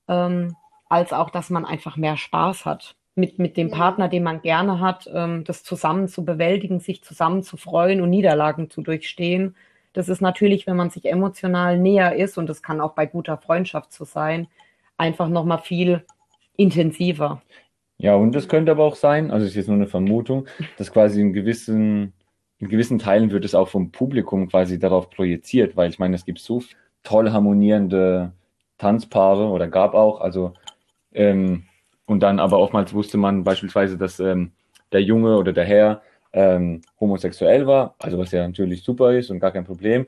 ähm, als auch, dass man einfach mehr Spaß hat mit, mit dem Partner, den man gerne hat, ähm, das zusammen zu bewältigen, sich zusammen zu freuen und Niederlagen zu durchstehen. Das ist natürlich, wenn man sich emotional näher ist, und das kann auch bei guter Freundschaft so sein, einfach nochmal viel intensiver. Ja, und es könnte aber auch sein, also es ist jetzt nur eine Vermutung, dass quasi in gewissen, in gewissen Teilen wird es auch vom Publikum quasi darauf projiziert, weil ich meine, es gibt so toll harmonierende Tanzpaare oder gab auch, also ähm, und dann aber oftmals wusste man beispielsweise, dass ähm, der Junge oder der Herr ähm, homosexuell war, also was ja natürlich super ist und gar kein Problem.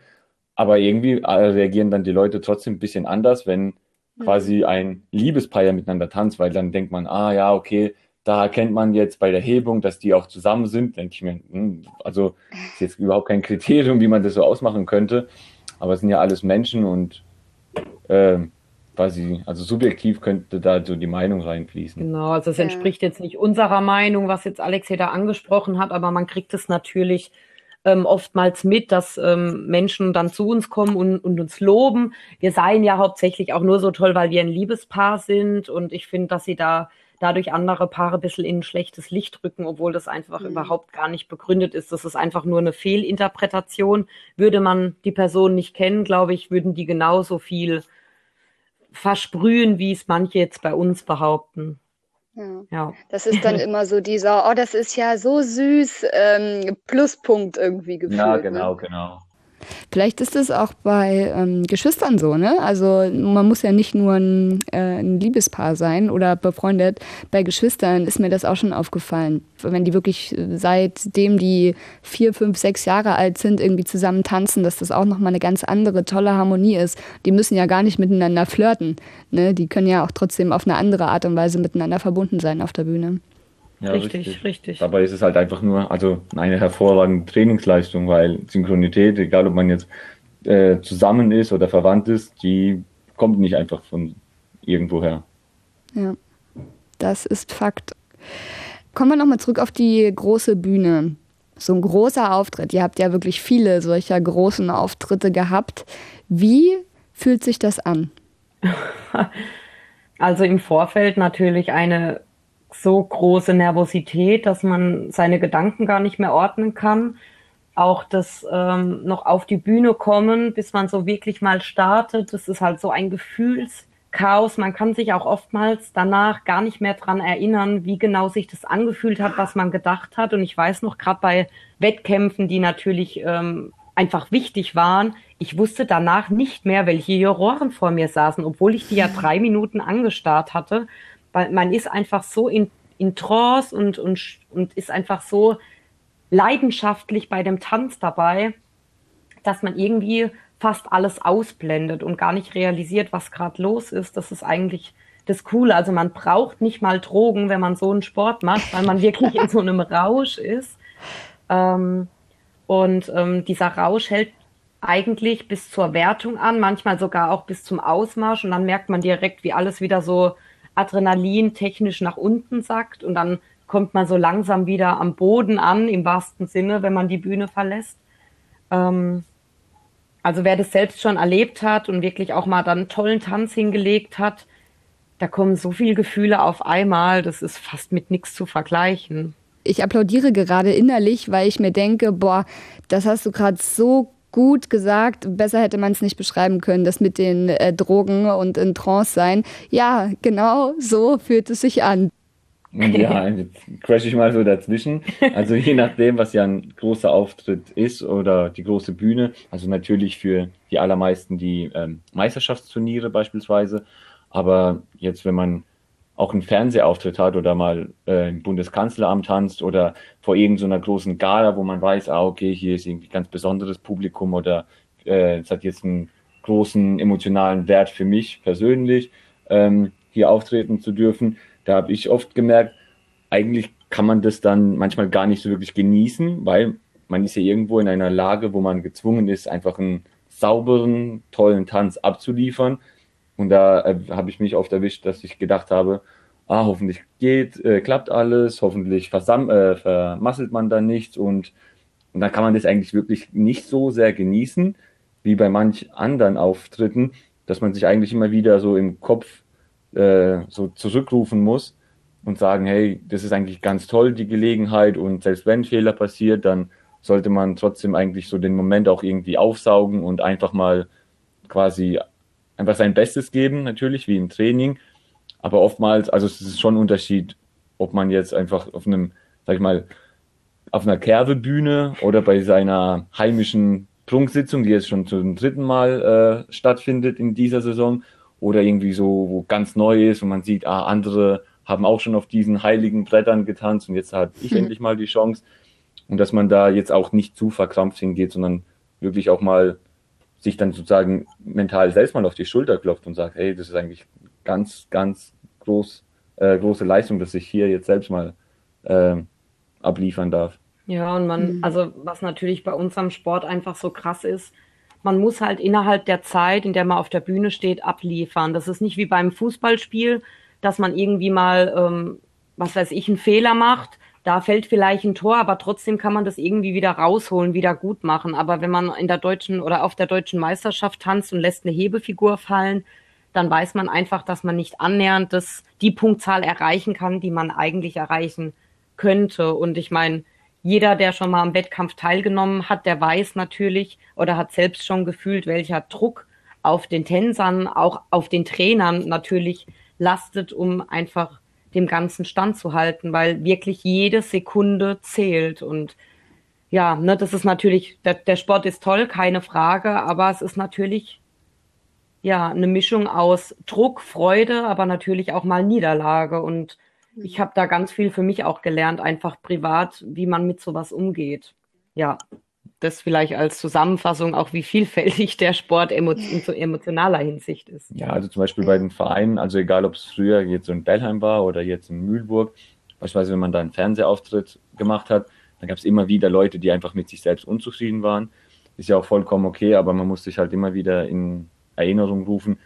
Aber irgendwie äh, reagieren dann die Leute trotzdem ein bisschen anders, wenn mhm. quasi ein Liebespaar ja miteinander tanzt, weil dann denkt man, ah ja, okay, da erkennt man jetzt bei der Hebung, dass die auch zusammen sind. Denke ich mir, hm, also ist jetzt überhaupt kein Kriterium, wie man das so ausmachen könnte. Aber es sind ja alles Menschen und äh, quasi, also subjektiv könnte da so die Meinung reinfließen. Genau, also es entspricht jetzt nicht unserer Meinung, was jetzt Alex hier da angesprochen hat, aber man kriegt es natürlich ähm, oftmals mit, dass ähm, Menschen dann zu uns kommen und, und uns loben. Wir seien ja hauptsächlich auch nur so toll, weil wir ein Liebespaar sind und ich finde, dass sie da dadurch andere Paare ein bisschen in ein schlechtes Licht rücken, obwohl das einfach mhm. überhaupt gar nicht begründet ist. Das ist einfach nur eine Fehlinterpretation. Würde man die Person nicht kennen, glaube ich, würden die genauso viel versprühen, wie es manche jetzt bei uns behaupten. Ja. ja. Das ist dann immer so dieser, oh, das ist ja so süß, ähm, Pluspunkt irgendwie gefühlt. Ja, genau, ne? genau. Vielleicht ist es auch bei ähm, Geschwistern so, ne? Also man muss ja nicht nur ein, äh, ein, Liebespaar sein oder befreundet. Bei Geschwistern ist mir das auch schon aufgefallen. Wenn die wirklich seitdem die vier, fünf, sechs Jahre alt sind, irgendwie zusammen tanzen, dass das auch nochmal eine ganz andere, tolle Harmonie ist. Die müssen ja gar nicht miteinander flirten. Ne? Die können ja auch trotzdem auf eine andere Art und Weise miteinander verbunden sein auf der Bühne. Ja, richtig, richtig, richtig. Dabei ist es halt einfach nur, also eine hervorragende Trainingsleistung, weil Synchronität, egal ob man jetzt äh, zusammen ist oder verwandt ist, die kommt nicht einfach von irgendwoher. Ja, das ist Fakt. Kommen wir nochmal zurück auf die große Bühne. So ein großer Auftritt. Ihr habt ja wirklich viele solcher großen Auftritte gehabt. Wie fühlt sich das an? Also im Vorfeld natürlich eine so große Nervosität, dass man seine Gedanken gar nicht mehr ordnen kann. Auch das ähm, noch auf die Bühne kommen, bis man so wirklich mal startet, das ist halt so ein Gefühlschaos. Man kann sich auch oftmals danach gar nicht mehr dran erinnern, wie genau sich das angefühlt hat, was man gedacht hat. Und ich weiß noch, gerade bei Wettkämpfen, die natürlich ähm, einfach wichtig waren, ich wusste danach nicht mehr, welche Juroren vor mir saßen, obwohl ich die ja drei Minuten angestarrt hatte weil man ist einfach so in, in Trance und, und, und ist einfach so leidenschaftlich bei dem Tanz dabei, dass man irgendwie fast alles ausblendet und gar nicht realisiert, was gerade los ist. Das ist eigentlich das Coole. Also man braucht nicht mal Drogen, wenn man so einen Sport macht, weil man wirklich in so einem Rausch ist. Ähm, und ähm, dieser Rausch hält eigentlich bis zur Wertung an, manchmal sogar auch bis zum Ausmarsch. Und dann merkt man direkt, wie alles wieder so Adrenalin technisch nach unten sackt und dann kommt man so langsam wieder am Boden an, im wahrsten Sinne, wenn man die Bühne verlässt. Ähm, also wer das selbst schon erlebt hat und wirklich auch mal dann tollen Tanz hingelegt hat, da kommen so viele Gefühle auf einmal, das ist fast mit nichts zu vergleichen. Ich applaudiere gerade innerlich, weil ich mir denke, boah, das hast du gerade so gut gesagt. Besser hätte man es nicht beschreiben können, das mit den äh, Drogen und in Trance sein. Ja, genau so fühlt es sich an. Ja, jetzt crash ich mal so dazwischen. Also je nachdem, was ja ein großer Auftritt ist oder die große Bühne. Also natürlich für die allermeisten die ähm, Meisterschaftsturniere beispielsweise. Aber jetzt, wenn man auch einen Fernsehauftritt hat oder mal äh, im Bundeskanzleramt tanzt oder vor irgendeiner so großen Gala, wo man weiß, ah, okay, hier ist irgendwie ganz besonderes Publikum oder äh, es hat jetzt einen großen emotionalen Wert für mich persönlich, ähm, hier auftreten zu dürfen. Da habe ich oft gemerkt, eigentlich kann man das dann manchmal gar nicht so wirklich genießen, weil man ist ja irgendwo in einer Lage, wo man gezwungen ist, einfach einen sauberen, tollen Tanz abzuliefern und da äh, habe ich mich oft erwischt, dass ich gedacht habe, ah, hoffentlich geht, äh, klappt alles, hoffentlich versam äh, vermasselt man da nichts und, und dann kann man das eigentlich wirklich nicht so sehr genießen, wie bei manch anderen Auftritten, dass man sich eigentlich immer wieder so im Kopf äh, so zurückrufen muss und sagen, hey, das ist eigentlich ganz toll, die Gelegenheit und selbst wenn Fehler passiert, dann sollte man trotzdem eigentlich so den Moment auch irgendwie aufsaugen und einfach mal quasi einfach sein Bestes geben, natürlich, wie im Training. Aber oftmals, also es ist schon ein Unterschied, ob man jetzt einfach auf einem, sag ich mal, auf einer Kerbebühne oder bei seiner heimischen Prunksitzung, die jetzt schon zum dritten Mal äh, stattfindet in dieser Saison, oder irgendwie so, wo ganz neu ist und man sieht, ah, andere haben auch schon auf diesen heiligen Brettern getanzt und jetzt habe ich mhm. endlich mal die Chance. Und dass man da jetzt auch nicht zu verkrampft hingeht, sondern wirklich auch mal sich dann sozusagen mental selbst mal auf die Schulter klopft und sagt, hey, das ist eigentlich ganz, ganz groß, äh, große Leistung, dass ich hier jetzt selbst mal äh, abliefern darf. Ja, und man, mhm. also was natürlich bei unserem Sport einfach so krass ist, man muss halt innerhalb der Zeit, in der man auf der Bühne steht, abliefern. Das ist nicht wie beim Fußballspiel, dass man irgendwie mal, ähm, was weiß ich, einen Fehler macht da fällt vielleicht ein Tor, aber trotzdem kann man das irgendwie wieder rausholen, wieder gut machen. Aber wenn man in der deutschen oder auf der deutschen Meisterschaft tanzt und lässt eine Hebefigur fallen, dann weiß man einfach, dass man nicht annähernd das, die Punktzahl erreichen kann, die man eigentlich erreichen könnte. Und ich meine, jeder, der schon mal am Wettkampf teilgenommen hat, der weiß natürlich oder hat selbst schon gefühlt, welcher Druck auf den Tänzern, auch auf den Trainern natürlich lastet, um einfach dem Ganzen standzuhalten, weil wirklich jede Sekunde zählt. Und ja, ne, das ist natürlich, der, der Sport ist toll, keine Frage, aber es ist natürlich ja eine Mischung aus Druck, Freude, aber natürlich auch mal Niederlage. Und ich habe da ganz viel für mich auch gelernt, einfach privat, wie man mit sowas umgeht. Ja das vielleicht als Zusammenfassung auch, wie vielfältig der Sport in so emotionaler Hinsicht ist. Ja, also zum Beispiel bei den Vereinen, also egal ob es früher jetzt so in Bellheim war oder jetzt in Mühlburg, beispielsweise wenn man da einen Fernsehauftritt gemacht hat, dann gab es immer wieder Leute, die einfach mit sich selbst unzufrieden waren. Ist ja auch vollkommen okay, aber man muss sich halt immer wieder in Erinnerung rufen,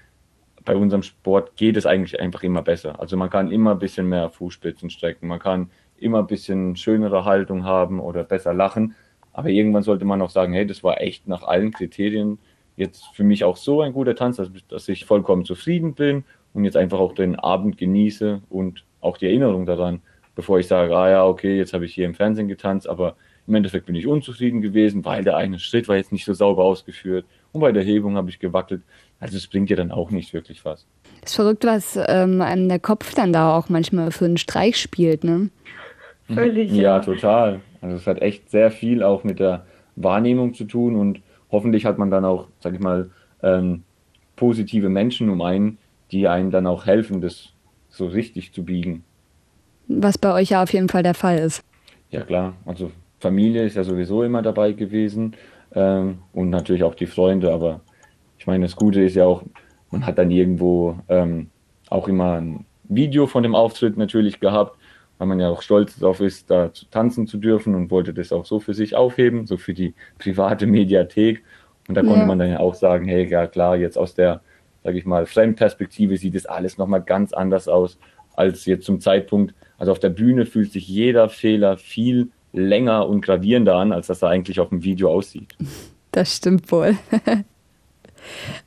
bei unserem Sport geht es eigentlich einfach immer besser. Also man kann immer ein bisschen mehr Fußspitzen strecken, man kann immer ein bisschen schönere Haltung haben oder besser lachen. Aber irgendwann sollte man auch sagen, hey, das war echt nach allen Kriterien jetzt für mich auch so ein guter Tanz, dass, dass ich vollkommen zufrieden bin und jetzt einfach auch den Abend genieße und auch die Erinnerung daran, bevor ich sage, ah ja, okay, jetzt habe ich hier im Fernsehen getanzt, aber im Endeffekt bin ich unzufrieden gewesen, weil der eine Schritt war jetzt nicht so sauber ausgeführt und bei der Hebung habe ich gewackelt. Also es bringt dir dann auch nicht wirklich was. Es ist verrückt, was ähm, einem der Kopf dann da auch manchmal für einen Streich spielt, ne? Völlig. Ja, ja, total. Also es hat echt sehr viel auch mit der Wahrnehmung zu tun und hoffentlich hat man dann auch, sag ich mal, ähm, positive Menschen um einen, die einem dann auch helfen, das so richtig zu biegen. Was bei euch ja auf jeden Fall der Fall ist. Ja klar, also Familie ist ja sowieso immer dabei gewesen ähm, und natürlich auch die Freunde, aber ich meine, das Gute ist ja auch, man hat dann irgendwo ähm, auch immer ein Video von dem Auftritt natürlich gehabt weil man ja auch stolz darauf ist, da zu tanzen zu dürfen und wollte das auch so für sich aufheben, so für die private Mediathek. Und da ja. konnte man dann ja auch sagen, hey, ja klar, jetzt aus der, sage ich mal, Fremdperspektive sieht das alles nochmal ganz anders aus als jetzt zum Zeitpunkt. Also auf der Bühne fühlt sich jeder Fehler viel länger und gravierender an, als dass er eigentlich auf dem Video aussieht. Das stimmt wohl.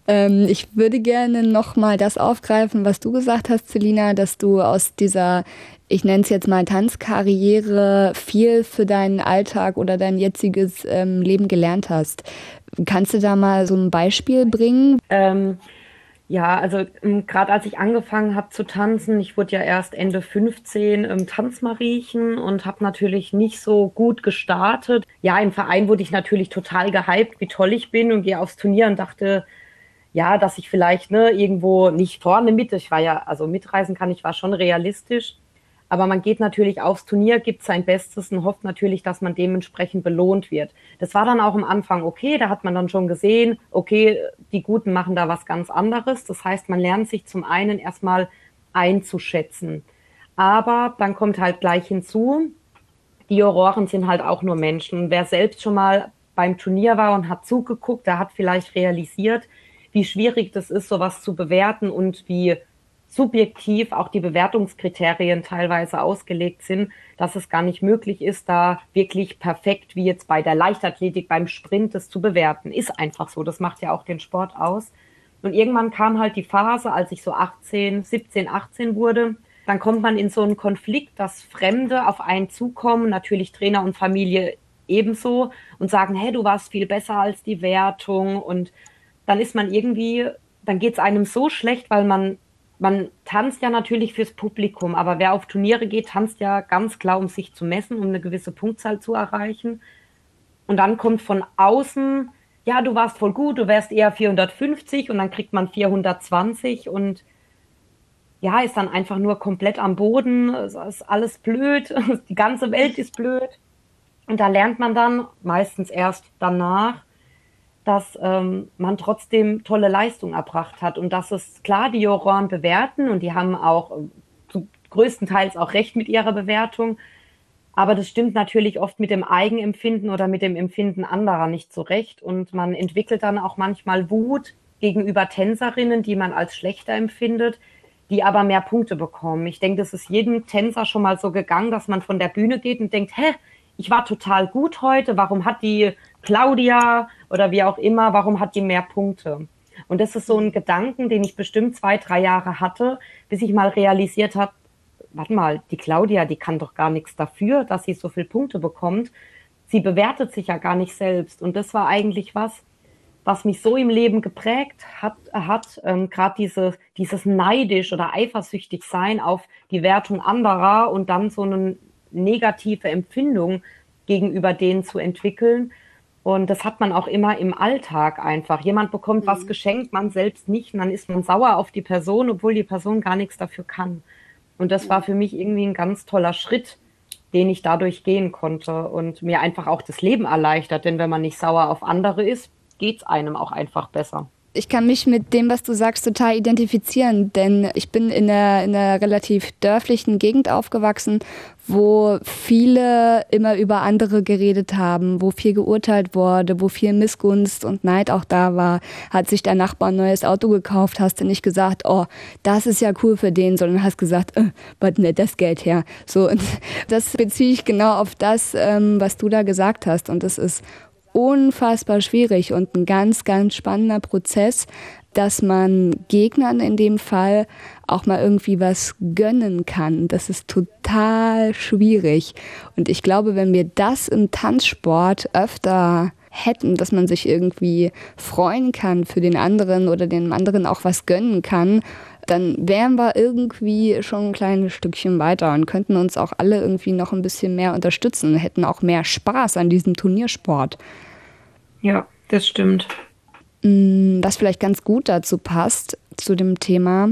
ähm, ich würde gerne nochmal das aufgreifen, was du gesagt hast, Selina, dass du aus dieser, ich nenne es jetzt mal Tanzkarriere, viel für deinen Alltag oder dein jetziges ähm, Leben gelernt hast. Kannst du da mal so ein Beispiel bringen? Ähm, ja, also ähm, gerade als ich angefangen habe zu tanzen, ich wurde ja erst Ende 15 im Tanzmariechen und habe natürlich nicht so gut gestartet. Ja, im Verein wurde ich natürlich total gehypt, wie toll ich bin und gehe aufs Turnier und dachte, ja, dass ich vielleicht ne, irgendwo nicht vorne mit, ich war ja, also mitreisen kann ich, war schon realistisch. Aber man geht natürlich aufs Turnier, gibt sein Bestes und hofft natürlich, dass man dementsprechend belohnt wird. Das war dann auch am Anfang okay, da hat man dann schon gesehen, okay, die Guten machen da was ganz anderes. Das heißt, man lernt sich zum einen erstmal einzuschätzen. Aber dann kommt halt gleich hinzu, die Auroren sind halt auch nur Menschen. wer selbst schon mal beim Turnier war und hat zugeguckt, der hat vielleicht realisiert, wie schwierig das ist, sowas zu bewerten und wie subjektiv auch die Bewertungskriterien teilweise ausgelegt sind, dass es gar nicht möglich ist, da wirklich perfekt wie jetzt bei der Leichtathletik beim Sprint das zu bewerten. Ist einfach so. Das macht ja auch den Sport aus. Und irgendwann kam halt die Phase, als ich so 18, 17, 18 wurde, dann kommt man in so einen Konflikt, dass Fremde auf einen zukommen, natürlich Trainer und Familie ebenso und sagen, hey, du warst viel besser als die Wertung und dann ist man irgendwie, dann geht es einem so schlecht, weil man man tanzt ja natürlich fürs Publikum, aber wer auf Turniere geht, tanzt ja ganz klar, um sich zu messen, um eine gewisse Punktzahl zu erreichen. Und dann kommt von außen, ja, du warst voll gut, du wärst eher 450 und dann kriegt man 420 und ja, ist dann einfach nur komplett am Boden, es ist alles blöd, die ganze Welt ist blöd. Und da lernt man dann meistens erst danach, dass ähm, man trotzdem tolle Leistung erbracht hat und dass es klar die Juroren bewerten und die haben auch äh, zu größtenteils auch recht mit ihrer Bewertung. Aber das stimmt natürlich oft mit dem Eigenempfinden oder mit dem Empfinden anderer nicht so recht. Und man entwickelt dann auch manchmal Wut gegenüber Tänzerinnen, die man als schlechter empfindet, die aber mehr Punkte bekommen. Ich denke, das ist jedem Tänzer schon mal so gegangen, dass man von der Bühne geht und denkt, hä, ich war total gut heute, warum hat die Claudia oder wie auch immer, warum hat die mehr Punkte? Und das ist so ein Gedanken, den ich bestimmt zwei, drei Jahre hatte, bis ich mal realisiert habe, warte mal, die Claudia, die kann doch gar nichts dafür, dass sie so viele Punkte bekommt. Sie bewertet sich ja gar nicht selbst. Und das war eigentlich was, was mich so im Leben geprägt hat, hat ähm, gerade diese, dieses neidisch oder eifersüchtig sein auf die Wertung anderer und dann so eine negative Empfindung gegenüber denen zu entwickeln. Und das hat man auch immer im Alltag einfach. Jemand bekommt mhm. was geschenkt, man selbst nicht. Und dann ist man sauer auf die Person, obwohl die Person gar nichts dafür kann. Und das war für mich irgendwie ein ganz toller Schritt, den ich dadurch gehen konnte und mir einfach auch das Leben erleichtert. Denn wenn man nicht sauer auf andere ist, geht es einem auch einfach besser. Ich kann mich mit dem, was du sagst, total identifizieren, denn ich bin in einer, in einer relativ dörflichen Gegend aufgewachsen, wo viele immer über andere geredet haben, wo viel geurteilt wurde, wo viel Missgunst und Neid auch da war. Hat sich der Nachbar ein neues Auto gekauft, hast du nicht gesagt, oh, das ist ja cool für den, sondern hast gesagt, äh, was nicht das Geld her. So, und das beziehe ich genau auf das, ähm, was du da gesagt hast. Und das ist unfassbar schwierig und ein ganz, ganz spannender Prozess, dass man Gegnern in dem Fall auch mal irgendwie was gönnen kann. Das ist total schwierig. Und ich glaube, wenn wir das im Tanzsport öfter hätten, dass man sich irgendwie freuen kann für den anderen oder dem anderen auch was gönnen kann, dann wären wir irgendwie schon ein kleines Stückchen weiter und könnten uns auch alle irgendwie noch ein bisschen mehr unterstützen, hätten auch mehr Spaß an diesem Turniersport. Ja, das stimmt. Mm, was vielleicht ganz gut dazu passt, zu dem Thema,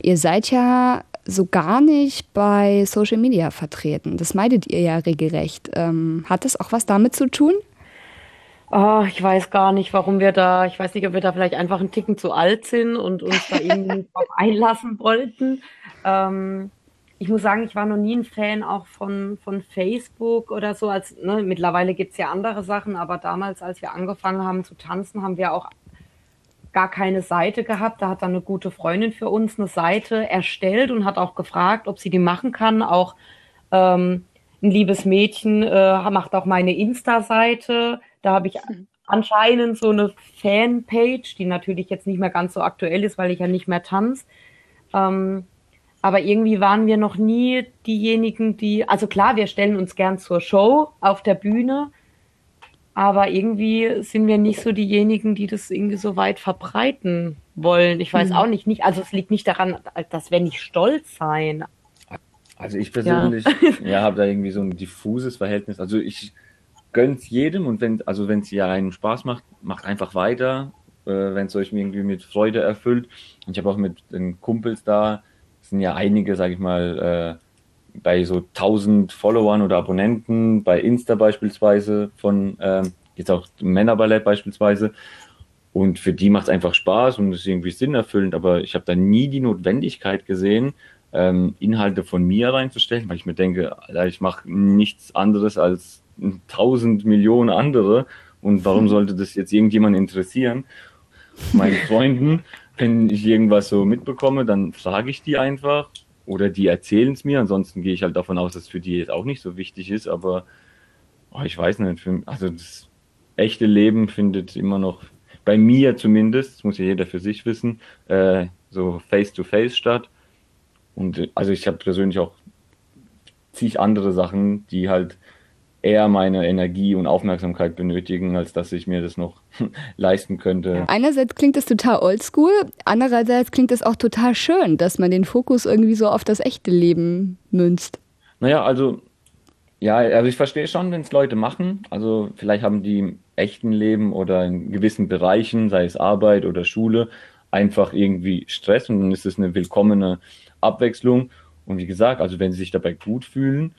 ihr seid ja so gar nicht bei Social Media vertreten. Das meidet ihr ja regelrecht. Ähm, hat das auch was damit zu tun? Oh, ich weiß gar nicht, warum wir da, ich weiß nicht, ob wir da vielleicht einfach einen Ticken zu alt sind und uns da irgendwie drauf einlassen wollten. Ähm, ich muss sagen, ich war noch nie ein Fan auch von, von Facebook oder so. Als, ne, mittlerweile gibt es ja andere Sachen, aber damals, als wir angefangen haben zu tanzen, haben wir auch gar keine Seite gehabt. Da hat dann eine gute Freundin für uns eine Seite erstellt und hat auch gefragt, ob sie die machen kann. Auch ähm, ein liebes Mädchen äh, macht auch meine Insta-Seite. Da habe ich anscheinend so eine Fanpage, die natürlich jetzt nicht mehr ganz so aktuell ist, weil ich ja nicht mehr tanze. Ähm, aber irgendwie waren wir noch nie diejenigen, die, also klar, wir stellen uns gern zur Show auf der Bühne, aber irgendwie sind wir nicht so diejenigen, die das irgendwie so weit verbreiten wollen. Ich weiß mhm. auch nicht, nicht, also es liegt nicht daran, dass wir nicht stolz sein. Also ich persönlich, ja, ja habe da irgendwie so ein diffuses Verhältnis. Also ich gönn's jedem und wenn, also wenn es ja einen Spaß macht, macht einfach weiter, äh, wenn es euch irgendwie mit Freude erfüllt. Und ich habe auch mit den Kumpels da, sind ja einige, sage ich mal, äh, bei so 1000 Followern oder Abonnenten, bei Insta beispielsweise von äh, jetzt auch Männerballett beispielsweise. Und für die macht es einfach Spaß und ist irgendwie sinnerfüllend, aber ich habe da nie die Notwendigkeit gesehen, ähm, Inhalte von mir reinzustellen, weil ich mir denke, ich mache nichts anderes als tausend Millionen andere und warum sollte das jetzt irgendjemand interessieren? Meinen Freunden wenn ich irgendwas so mitbekomme, dann frage ich die einfach oder die erzählen es mir. Ansonsten gehe ich halt davon aus, dass es für die jetzt auch nicht so wichtig ist. Aber oh, ich weiß nicht, für, also das echte Leben findet immer noch bei mir zumindest, das muss ja jeder für sich wissen, äh, so face-to-face -face statt. Und also ich habe persönlich auch zig andere Sachen, die halt eher meine Energie und Aufmerksamkeit benötigen, als dass ich mir das noch leisten könnte. Einerseits klingt es total oldschool, andererseits klingt es auch total schön, dass man den Fokus irgendwie so auf das echte Leben münzt. Naja, also ja, also ich verstehe schon, wenn es Leute machen. Also vielleicht haben die im echten Leben oder in gewissen Bereichen, sei es Arbeit oder Schule, einfach irgendwie Stress und dann ist es eine willkommene Abwechslung. Und wie gesagt, also wenn sie sich dabei gut fühlen,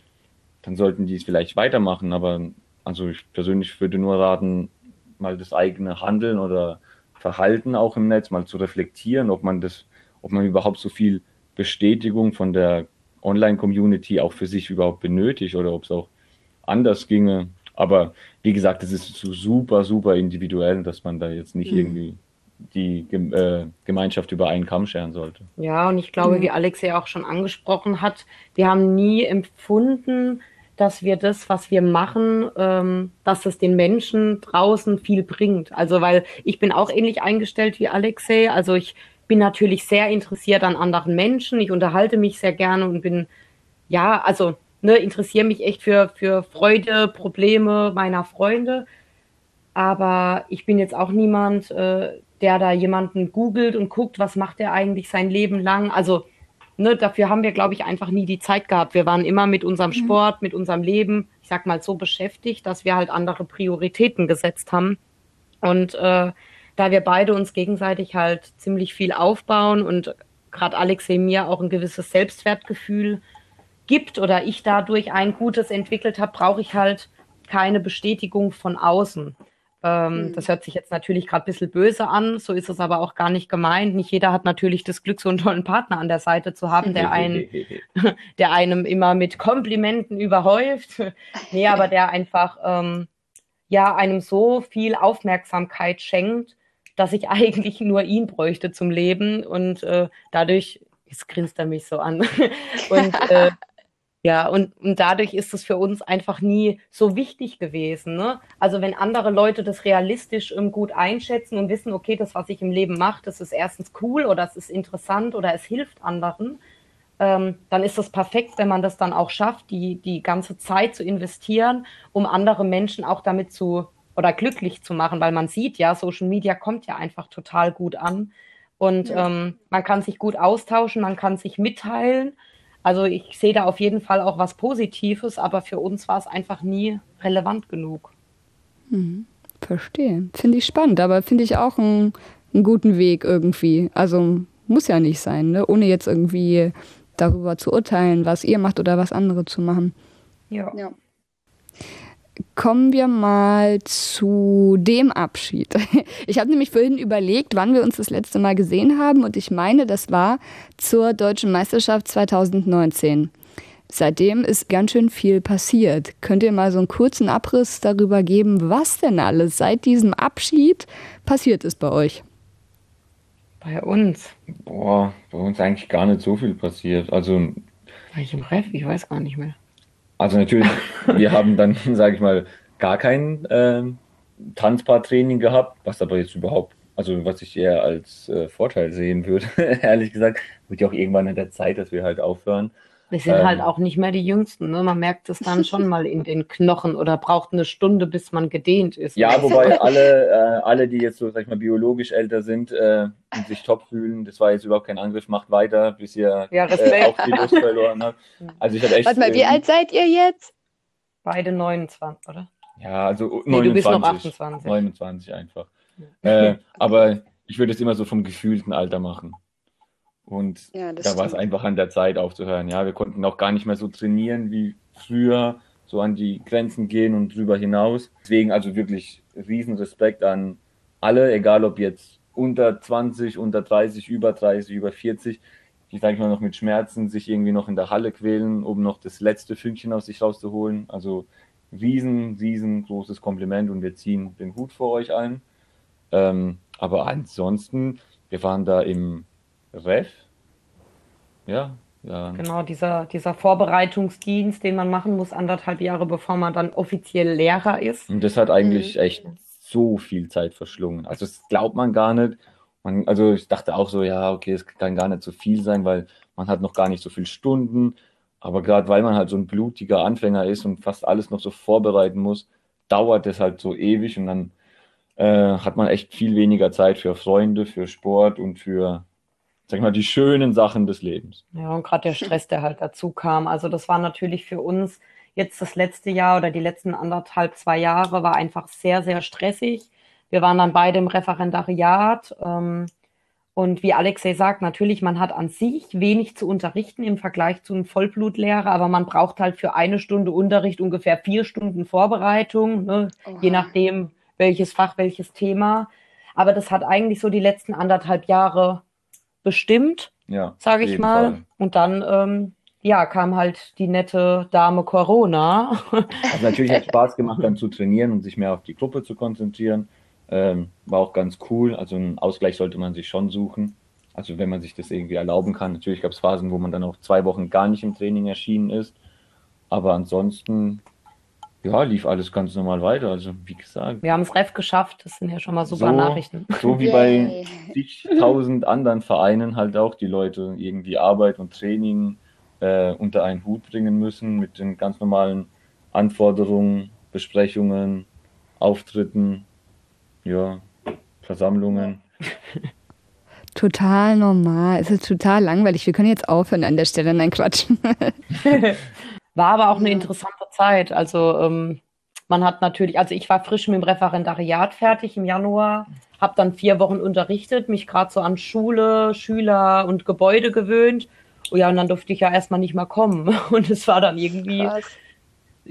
dann sollten die es vielleicht weitermachen. Aber also ich persönlich würde nur raten, mal das eigene Handeln oder Verhalten auch im Netz mal zu reflektieren, ob man das, ob man überhaupt so viel Bestätigung von der Online-Community auch für sich überhaupt benötigt oder ob es auch anders ginge. Aber wie gesagt, es ist so super, super individuell, dass man da jetzt nicht mhm. irgendwie die äh, Gemeinschaft über einen Kamm scheren sollte. Ja, und ich glaube, mhm. wie Alex ja auch schon angesprochen hat, wir haben nie empfunden, dass wir das, was wir machen, ähm, dass es den Menschen draußen viel bringt. Also, weil ich bin auch ähnlich eingestellt wie Alexei. Also ich bin natürlich sehr interessiert an anderen Menschen. Ich unterhalte mich sehr gerne und bin, ja, also ne, interessiere mich echt für, für Freude, Probleme meiner Freunde. Aber ich bin jetzt auch niemand, äh, der da jemanden googelt und guckt, was macht er eigentlich sein Leben lang. Also ne, dafür haben wir, glaube ich, einfach nie die Zeit gehabt. Wir waren immer mit unserem mhm. Sport, mit unserem Leben, ich sag mal, so beschäftigt, dass wir halt andere Prioritäten gesetzt haben. Und äh, da wir beide uns gegenseitig halt ziemlich viel aufbauen und gerade Alexei mir auch ein gewisses Selbstwertgefühl gibt oder ich dadurch ein gutes entwickelt habe, brauche ich halt keine Bestätigung von außen. Ähm, mhm. Das hört sich jetzt natürlich gerade ein bisschen böse an, so ist es aber auch gar nicht gemeint. Nicht jeder hat natürlich das Glück, so einen tollen Partner an der Seite zu haben, der einen, der einem immer mit Komplimenten überhäuft. nee, aber der einfach ähm, ja einem so viel Aufmerksamkeit schenkt, dass ich eigentlich nur ihn bräuchte zum Leben und äh, dadurch, jetzt grinst er mich so an. und äh, ja, und, und dadurch ist es für uns einfach nie so wichtig gewesen. Ne? Also wenn andere Leute das realistisch ähm, gut einschätzen und wissen, okay, das, was ich im Leben mache, das ist erstens cool oder es ist interessant oder es hilft anderen, ähm, dann ist es perfekt, wenn man das dann auch schafft, die, die ganze Zeit zu investieren, um andere Menschen auch damit zu oder glücklich zu machen, weil man sieht ja, Social Media kommt ja einfach total gut an und ja. ähm, man kann sich gut austauschen, man kann sich mitteilen also ich sehe da auf jeden Fall auch was Positives, aber für uns war es einfach nie relevant genug. Hm, verstehe. Finde ich spannend, aber finde ich auch einen, einen, guten Weg irgendwie. Also muss ja nicht sein, ne? ohne jetzt irgendwie darüber zu urteilen, was ihr macht oder was andere zu machen. Ja. ja. Kommen wir mal zu dem Abschied. Ich habe nämlich vorhin überlegt, wann wir uns das letzte Mal gesehen haben und ich meine, das war zur Deutschen Meisterschaft 2019. Seitdem ist ganz schön viel passiert. Könnt ihr mal so einen kurzen Abriss darüber geben, was denn alles seit diesem Abschied passiert ist bei euch? Bei uns? Boah, bei uns eigentlich gar nicht so viel passiert. Also. War ich im Ref? Ich weiß gar nicht mehr. Also natürlich, wir haben dann, sage ich mal, gar keinen äh, Tanzpaartraining gehabt, was aber jetzt überhaupt, also was ich eher als äh, Vorteil sehen würde, ehrlich gesagt, wird ja auch irgendwann in der Zeit, dass wir halt aufhören. Wir sind Ähm. halt auch nicht mehr die Jüngsten. Ne? Man merkt es dann schon mal in den Knochen oder braucht eine Stunde, bis man gedehnt ist. Ja, wobei alle, äh, alle, die jetzt so, sag ich mal, biologisch älter sind äh, und sich top fühlen, das war jetzt überhaupt kein Angriff, macht weiter, bis ihr Ja, äh, auch die Lust verloren habt. Also ich hatte echt. Warte mal, wie ähm, alt seid ihr jetzt? Beide 29, oder? Ja, also Nee, 29. du bist noch 28. 29 einfach. Äh, aber ich würde es immer so vom gefühlten Alter machen. Und Ja, da war es einfach an der Zeit aufzuhören. Ja, wir konnten auch gar nicht mehr so trainieren wie früher, so an die Grenzen gehen und drüber hinaus. Deswegen also wirklich riesen Respekt an alle, egal ob jetzt unter 20, unter 30, über 30, über 40, die, sag ich mal, noch mit Schmerzen sich irgendwie noch in der Halle quälen, um noch das letzte Fünkchen aus sich rauszuholen. Also riesen, riesengroßes Kompliment und wir ziehen den Hut vor euch allen. Ähm, aber ansonsten, wir waren da im Ref. Ja, ja. Genau, dieser, dieser Vorbereitungsdienst, den man machen muss, anderthalb Jahre bevor man dann offiziell Lehrer ist. Und das hat eigentlich echt so viel Zeit verschlungen. Also das glaubt man gar nicht. Man, also ich dachte auch so, ja, okay, es kann gar nicht so viel sein, weil man hat noch gar nicht so viele Stunden. Aber gerade weil man halt so ein blutiger Anfänger ist und fast alles noch so vorbereiten muss, dauert das halt so ewig und dann äh, hat man echt viel weniger Zeit für Freunde, für Sport und für, sag ich mal, die schönen Sachen des Lebens. Ja, und gerade der Stress, der halt dazu kam. Also das war natürlich für uns jetzt das letzte Jahr oder die letzten anderthalb, zwei Jahre war einfach sehr, sehr stressig. Wir waren dann beide im Referendariat. Ähm, und wie Alexei sagt, natürlich, man hat an sich wenig zu unterrichten im Vergleich zu einem Vollblutlehrer, aber man braucht halt für eine Stunde Unterricht ungefähr vier Stunden Vorbereitung, ne? je nachdem, welches Fach, welches Thema. Aber das hat eigentlich so die letzten anderthalb Jahre bestimmt Ja, sage ich mal. Fall. Und dann, ähm, ja, kam halt die nette Dame Corona. Also natürlich hat Spaß gemacht, dann zu trainieren und sich mehr auf die Gruppe zu konzentrieren. Ähm, war auch ganz cool. Also einen Ausgleich sollte man sich schon suchen. Also wenn man sich das irgendwie erlauben kann. Natürlich gab es Phasen, wo man dann auch zwei Wochen gar nicht im Training erschienen ist. Aber ansonsten, ja, lief alles ganz normal weiter. Also wie gesagt, Wir haben es Ref geschafft. Das sind ja schon mal super So. Nachrichten. so wie bei zigtausend anderen Vereinen halt auch die Leute irgendwie Arbeit und Training äh, unter einen Hut bringen müssen mit den ganz normalen Anforderungen, Besprechungen, Auftritten, ja, Versammlungen. Total normal. Es ist total langweilig. Wir können jetzt aufhören an der Stelle. Nein, Quatsch. War aber auch eine interessante Zeit. Also ähm, man hat natürlich, also ich war frisch mit dem Referendariat fertig im Januar, habe dann vier Wochen unterrichtet, mich gerade so an Schule, Schüler und Gebäude gewöhnt. Oh ja, und dann durfte ich ja erstmal nicht mehr kommen. Und es war dann irgendwie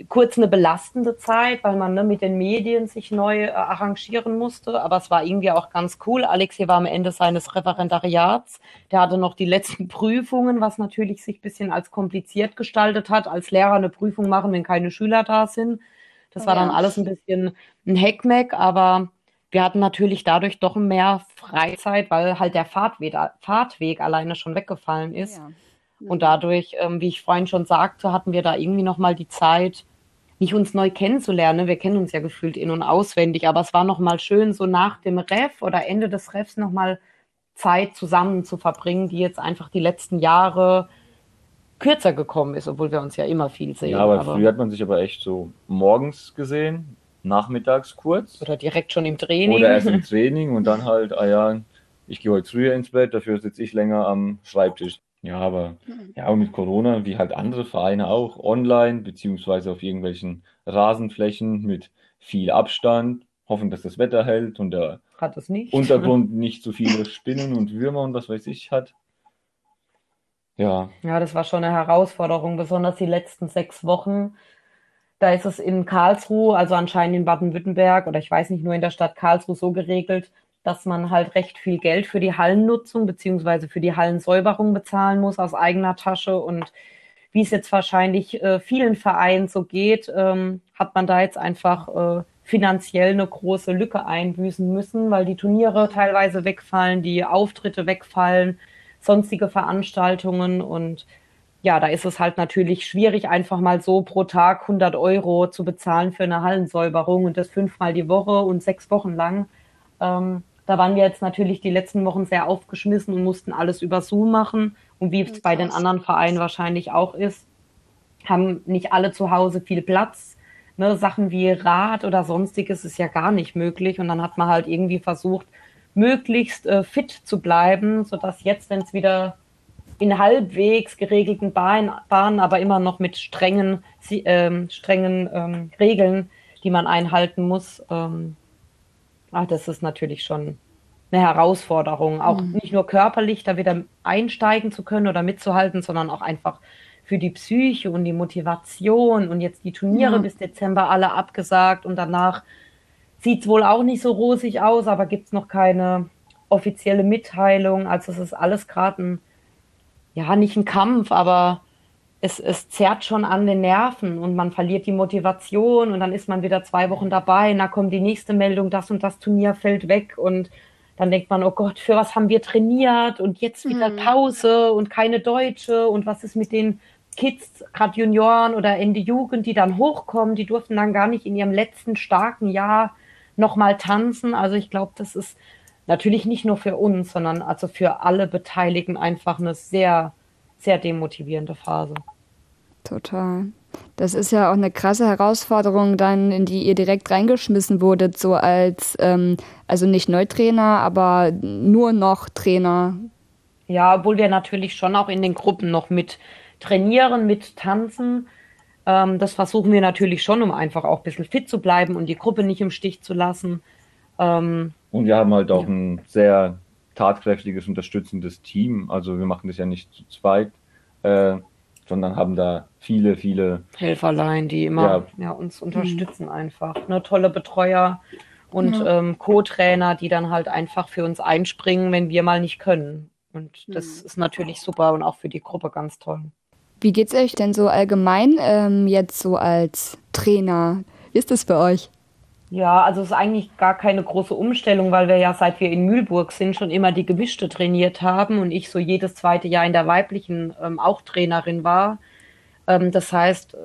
kurz eine belastende Zeit, weil man ne, mit den Medien sich neu äh, arrangieren musste. Aber es war irgendwie auch ganz cool. Alexei war am Ende seines Referendariats. Der hatte noch die letzten Prüfungen, was natürlich sich ein bisschen als kompliziert gestaltet hat, als Lehrer eine Prüfung machen, wenn keine Schüler da sind. Das war dann Ja. alles ein bisschen ein Heckmeck, aber wir hatten natürlich dadurch doch mehr Freizeit, weil halt der Fahrtweg, Fahrtweg alleine schon weggefallen ist. Und dadurch, ähm, wie ich vorhin schon sagte, hatten wir da irgendwie nochmal die Zeit, nicht uns neu kennenzulernen. Wir kennen uns ja gefühlt in- und auswendig, aber es war nochmal schön, so nach dem Ref oder Ende des Refs nochmal Zeit zusammen zu verbringen, die jetzt einfach die letzten Jahre kürzer gekommen ist, obwohl wir uns ja immer viel sehen. Ja, aber früher hat man sich aber echt so morgens gesehen, nachmittags kurz oder direkt schon im Training. oder erst im Training und dann halt, ah ja, ich gehe heute früher ins Bett, dafür sitze ich länger am Schreibtisch. Ja, aber ja, und mit Corona, wie halt andere Vereine auch, online, beziehungsweise auf irgendwelchen Rasenflächen mit viel Abstand, hoffen, dass das Wetter hält und der hat es nicht. Untergrund nicht so viele Spinnen und Würmer und was weiß ich hat. Ja, Ja, das war schon eine Herausforderung, besonders die letzten sechs Wochen. Da ist es in Karlsruhe, also anscheinend in Baden-Württemberg oder ich weiß nicht, nur in der Stadt Karlsruhe so geregelt, dass man halt recht viel Geld für die Hallennutzung beziehungsweise für die Hallensäuberung bezahlen muss aus eigener Tasche. Und wie es jetzt wahrscheinlich äh, vielen Vereinen so geht, ähm, hat man da jetzt einfach äh, finanziell eine große Lücke einbüßen müssen, weil die Turniere teilweise wegfallen, die Auftritte wegfallen, sonstige Veranstaltungen und ja, da ist es halt natürlich schwierig, einfach mal so pro Tag 100 Euro zu bezahlen für eine Hallensäuberung und das fünfmal die Woche und sechs Wochen lang. Ähm, da waren wir jetzt natürlich die letzten Wochen sehr aufgeschmissen und mussten alles über Zoom machen. Und wie es bei den anderen Vereinen wahrscheinlich auch ist, haben nicht alle zu Hause viel Platz. Ne, Sachen wie Rad oder sonstiges ist ja gar nicht möglich. Und dann hat man halt irgendwie versucht, möglichst äh, fit zu bleiben, sodass jetzt, wenn es wieder in halbwegs geregelten Bahnen, Bahnen, aber immer noch mit strengen, ähm, strengen ähm, Regeln, die man einhalten muss. Ähm, ach, das ist natürlich schon eine Herausforderung, auch mhm. nicht nur körperlich da wieder einsteigen zu können oder mitzuhalten, sondern auch einfach für die Psyche und die Motivation und jetzt die Turniere ja. bis Dezember alle abgesagt und danach sieht es wohl auch nicht so rosig aus, aber gibt es noch keine offizielle Mitteilung. Also es ist alles gerade ein ja, nicht ein Kampf, aber es, es zerrt schon an den Nerven und man verliert die Motivation und dann ist man wieder zwei Wochen dabei und dann kommt die nächste Meldung, das und das Turnier fällt weg und dann denkt man, oh Gott, für was haben wir trainiert und jetzt wieder mhm. Pause und keine Deutsche und was ist mit den Kids, gerade Junioren oder Ende Jugend, die dann hochkommen, die durften dann gar nicht in ihrem letzten starken Jahr nochmal tanzen. Also ich glaube, das ist natürlich nicht nur für uns, sondern also für alle Beteiligten einfach eine sehr, sehr demotivierende Phase. Total. Das ist ja auch eine krasse Herausforderung, dann in die ihr direkt reingeschmissen wurdet, so als, ähm, also nicht Neutrainer, aber nur noch Trainer. Ja, obwohl wir natürlich schon auch in den Gruppen noch mit trainieren, mit tanzen. Ähm, das versuchen wir natürlich schon, um einfach auch ein bisschen fit zu bleiben und die Gruppe nicht im Stich zu lassen. Ähm, und wir haben halt auch ja. ein sehr tatkräftiges, unterstützendes Team. Also wir machen das ja nicht zu zweit, äh, sondern haben da viele, viele Helferlein, die immer ja. ja uns unterstützen mhm. einfach. Ne, tolle Betreuer und ja. ähm, Co-Trainer, die dann halt einfach für uns einspringen, wenn wir mal nicht können. Und das mhm. ist natürlich super und auch für die Gruppe ganz toll. Wie geht es euch denn so allgemein ähm, jetzt so als Trainer? Wie ist das für euch? Ja, also es ist eigentlich gar keine große Umstellung, weil wir ja seit wir in Mühlburg sind schon immer die Gemischte trainiert haben und ich so jedes zweite Jahr in der weiblichen ähm, auch Trainerin war. Ähm, das heißt,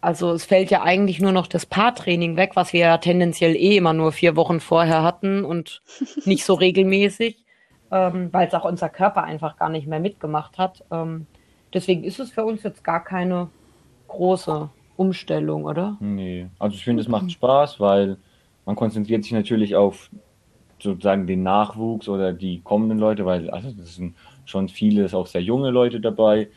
also es fällt ja eigentlich nur noch das Paartraining weg, was wir ja tendenziell eh immer nur vier Wochen vorher hatten und nicht so regelmäßig, ähm, weil es auch unser Körper einfach gar nicht mehr mitgemacht hat. Ähm, deswegen ist es für uns jetzt gar keine große Umstellung, oder? Nee, also ich finde, es macht Spaß, weil man konzentriert sich natürlich auf sozusagen den Nachwuchs oder die kommenden Leute, weil also das sind schon viele, auch sehr junge Leute dabei.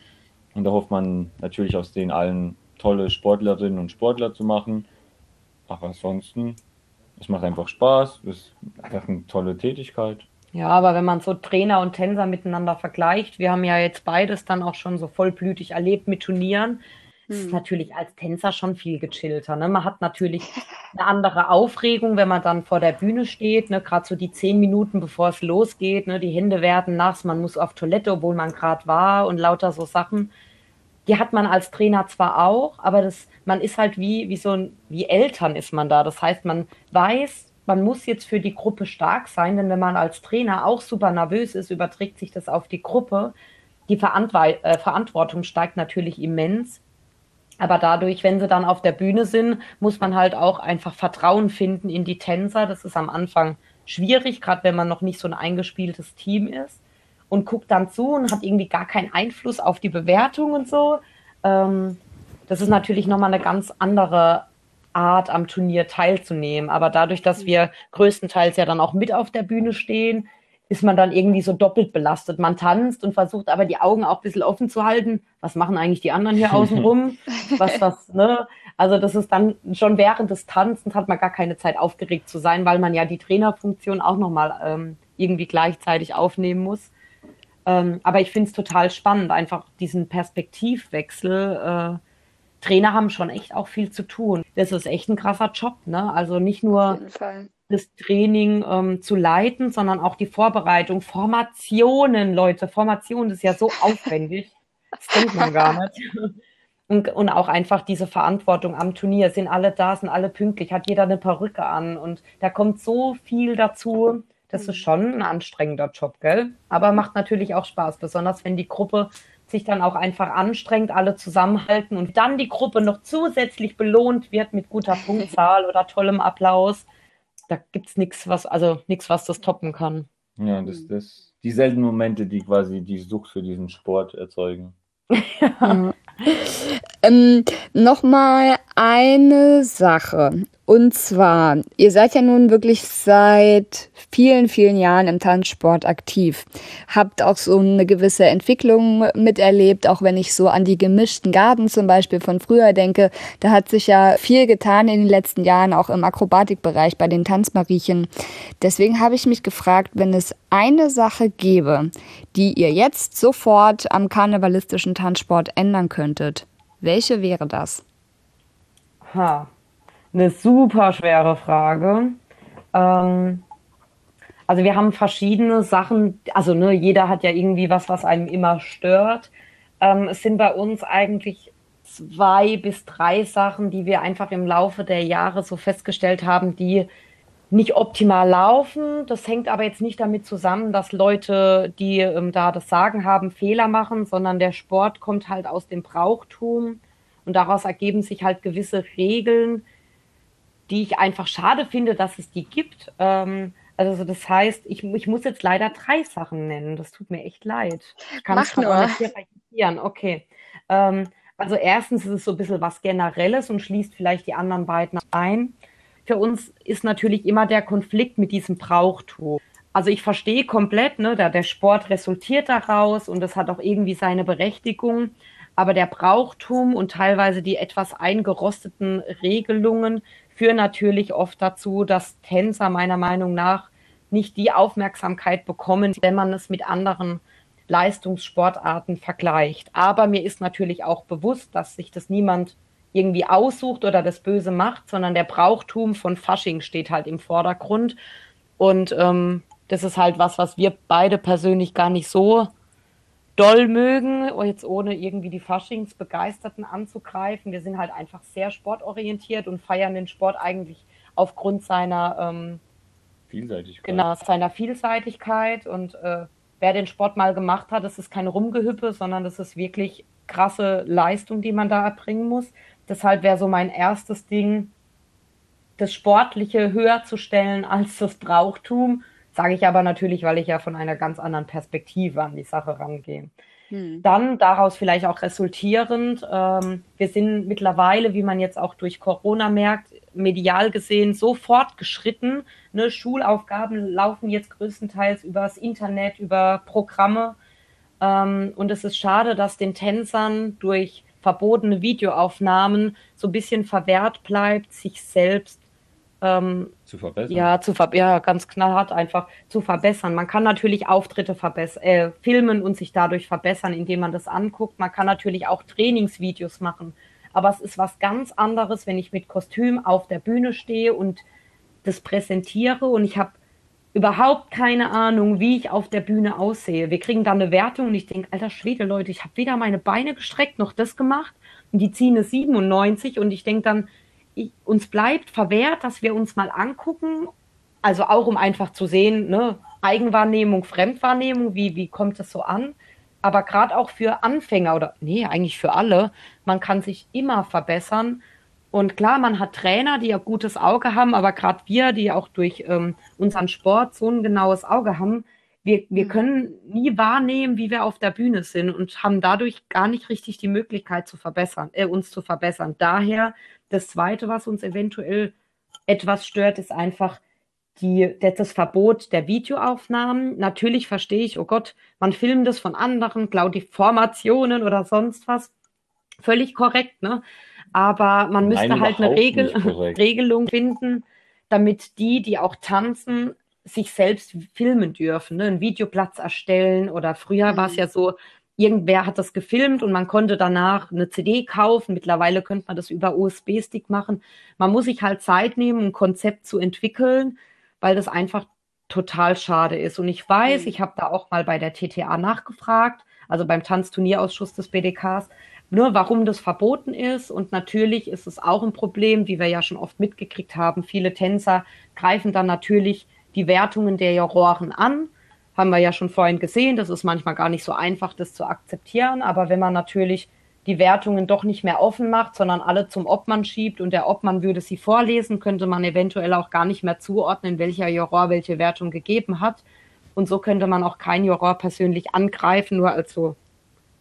Und da hofft man natürlich aus denen allen tolle Sportlerinnen und Sportler zu machen. Aber ansonsten, es macht einfach Spaß, es ist einfach eine tolle Tätigkeit. Ja, aber wenn man so Trainer und Tänzer miteinander vergleicht, wir haben ja jetzt beides dann auch schon so vollblütig erlebt mit Turnieren. Ist natürlich als Tänzer schon viel gechillter. Ne? Man hat natürlich eine andere Aufregung, wenn man dann vor der Bühne steht, ne? gerade so die zehn Minuten, bevor es losgeht, ne? die Hände werden nass, man muss auf Toilette, obwohl man gerade war und lauter so Sachen. Die hat man als Trainer zwar auch, aber das, man ist halt wie, wie so ein, wie Eltern ist man da. Das heißt, man weiß, man muss jetzt für die Gruppe stark sein, denn wenn man als Trainer auch super nervös ist, überträgt sich das auf die Gruppe. Die Verantw äh, Verantwortung steigt natürlich immens. Aber dadurch, wenn sie dann auf der Bühne sind, muss man halt auch einfach Vertrauen finden in die Tänzer. Das ist am Anfang schwierig, gerade wenn man noch nicht so ein eingespieltes Team ist und guckt dann zu und hat irgendwie gar keinen Einfluss auf die Bewertung und so. Ähm, das ist natürlich nochmal eine ganz andere Art, am Turnier teilzunehmen. Aber dadurch, dass wir größtenteils ja dann auch mit auf der Bühne stehen, ist man dann irgendwie so doppelt belastet. Man tanzt und versucht aber die Augen auch ein bisschen offen zu halten. Was machen eigentlich die anderen hier außen rum? Was, was, ne? Also das ist dann schon während des Tanzens hat man gar keine Zeit aufgeregt zu sein, weil man ja die Trainerfunktion auch nochmal ähm, irgendwie gleichzeitig aufnehmen muss. Ähm, aber ich finde es total spannend, einfach diesen Perspektivwechsel. Äh, Trainer haben schon echt auch viel zu tun. Das ist echt ein krasser Job, ne? Also nicht nur das Training ähm, zu leiten, sondern auch die Vorbereitung. Formationen, Leute, Formation ist ja so aufwendig. Das denkt man gar nicht. Und, und auch einfach diese Verantwortung am Turnier. Sind alle da, sind alle pünktlich, hat jeder eine Perücke an. Und da kommt so viel dazu. Das ist schon ein anstrengender Job, gell? Aber macht natürlich auch Spaß, besonders wenn die Gruppe sich dann auch einfach anstrengt, alle zusammenhalten und dann die Gruppe noch zusätzlich belohnt wird mit guter Punktzahl oder tollem Applaus. Da gibt es nichts, was, also nichts, was das toppen kann. Ja, das, das, die seltenen Momente, die quasi die Sucht für diesen Sport erzeugen. ja. ähm, Nochmal eine Sache. Und zwar, ihr seid ja nun wirklich seit vielen, vielen Jahren im Tanzsport aktiv. Habt auch so eine gewisse Entwicklung miterlebt, auch wenn ich so an die gemischten Garten zum Beispiel von früher denke. Da hat sich ja viel getan in den letzten Jahren, auch im Akrobatikbereich bei den Tanzmariechen. Deswegen habe ich mich gefragt, wenn es eine Sache gäbe, die ihr jetzt sofort am karnevalistischen Tanzsport ändern könntet, welche wäre das? Ha, eine super schwere Frage. Ähm, also wir haben verschiedene Sachen, also ne, jeder hat ja irgendwie was, was einem immer stört. Ähm, es sind bei uns eigentlich zwei bis drei Sachen, die wir einfach im Laufe der Jahre so festgestellt haben, die nicht optimal laufen. Das hängt aber jetzt nicht damit zusammen, dass Leute, die ähm, da das Sagen haben, Fehler machen, sondern der Sport kommt halt aus dem Brauchtum und daraus ergeben sich halt gewisse Regeln, die ich einfach schade finde, dass es die gibt. Ähm, also das heißt, ich, ich muss jetzt leider drei Sachen nennen. Das tut mir echt leid. Ich kann Mach nur. Nicht okay. Ähm, also erstens ist es so ein bisschen was Generelles und schließt vielleicht die anderen beiden ein. Für uns ist natürlich immer der Konflikt mit diesem Brauchtum. Also ich verstehe komplett, ne, da der Sport resultiert daraus und das hat auch irgendwie seine Berechtigung. Aber der Brauchtum und teilweise die etwas eingerosteten Regelungen führen natürlich oft dazu, dass Tänzer meiner Meinung nach nicht die Aufmerksamkeit bekommen, wenn man es mit anderen Leistungssportarten vergleicht. Aber mir ist natürlich auch bewusst, dass sich das niemand irgendwie aussucht oder das Böse macht, sondern der Brauchtum von Fasching steht halt im Vordergrund. Und ähm, das ist halt was, was wir beide persönlich gar nicht so doll mögen, jetzt ohne irgendwie die Faschingsbegeisterten anzugreifen. Wir sind halt einfach sehr sportorientiert und feiern den Sport eigentlich aufgrund seiner ähm, Vielseitigkeit. Genau, seiner Vielseitigkeit. Und äh, wer den Sport mal gemacht hat, das ist kein Rumgehüppe, sondern das ist wirklich krasse Leistung, die man da erbringen muss. Deshalb wäre so mein erstes Ding, das Sportliche höher zu stellen als das Brauchtum Sage ich aber natürlich, weil ich ja von einer ganz anderen Perspektive an die Sache rangehe. Hm. Dann daraus vielleicht auch resultierend, ähm, wir sind mittlerweile, wie man jetzt auch durch Corona merkt, medial gesehen so fortgeschritten. Ne? Schulaufgaben laufen jetzt größtenteils übers Internet, über Programme. Ähm, und es ist schade, dass den Tänzern durch verbotene Videoaufnahmen so ein bisschen verwehrt bleibt, sich selbst ähm, zu verbessern. Ja, zu ver ja, ganz knallhart einfach zu verbessern. Man kann natürlich Auftritte äh, filmen und sich dadurch verbessern, indem man das anguckt. Man kann natürlich auch Trainingsvideos machen. Aber es ist was ganz anderes, wenn ich mit Kostüm auf der Bühne stehe und das präsentiere und ich habe überhaupt keine Ahnung, wie ich auf der Bühne aussehe. Wir kriegen dann eine Wertung und ich denke, alter Schwede, Leute, ich habe weder meine Beine gestreckt noch das gemacht. Und die ziehen eine 97 und ich denke dann, ich, uns bleibt verwehrt, dass wir uns mal angucken, also auch um einfach zu sehen, ne, Eigenwahrnehmung, Fremdwahrnehmung, wie, wie kommt es so an? Aber gerade auch für Anfänger oder nee, eigentlich für alle, man kann sich immer verbessern. Und klar, man hat Trainer, die ein gutes Auge haben, aber gerade wir, die auch durch ähm, unseren Sport so ein genaues Auge haben, wir, wir mhm. können nie wahrnehmen, wie wir auf der Bühne sind und haben dadurch gar nicht richtig die Möglichkeit zu verbessern, äh, uns zu verbessern. Daher das Zweite, was uns eventuell etwas stört, ist einfach die, das Verbot der Videoaufnahmen. Natürlich verstehe ich, oh Gott, man filmt das von anderen, klaut die Formationen oder sonst was. Völlig korrekt, ne? Aber man müsste Nein, halt eine Regel, Regelung finden, damit die, die auch tanzen, sich selbst filmen dürfen, ne? einen Videoplatz erstellen oder früher mhm. war es ja so, irgendwer hat das gefilmt und man konnte danach eine CD kaufen. Mittlerweile könnte man das über USB-Stick machen. Man muss sich halt Zeit nehmen, ein Konzept zu entwickeln, weil das einfach total schade ist. Und ich weiß, mhm. ich habe da auch mal bei der TTA nachgefragt, also beim Tanzturnierausschuss des BDKs, nur warum das verboten ist. Und natürlich ist es auch ein Problem, wie wir ja schon oft mitgekriegt haben. Viele Tänzer greifen dann natürlich die Wertungen der Juroren an haben wir ja schon vorhin gesehen, das ist manchmal gar nicht so einfach, das zu akzeptieren. Aber wenn man natürlich die Wertungen doch nicht mehr offen macht, sondern alle zum Obmann schiebt und der Obmann würde sie vorlesen, könnte man eventuell auch gar nicht mehr zuordnen, welcher Juror welche Wertung gegeben hat. Und so könnte man auch kein Juror persönlich angreifen, nur als so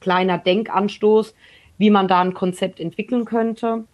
kleiner Denkanstoß, wie man da ein Konzept entwickeln könnte.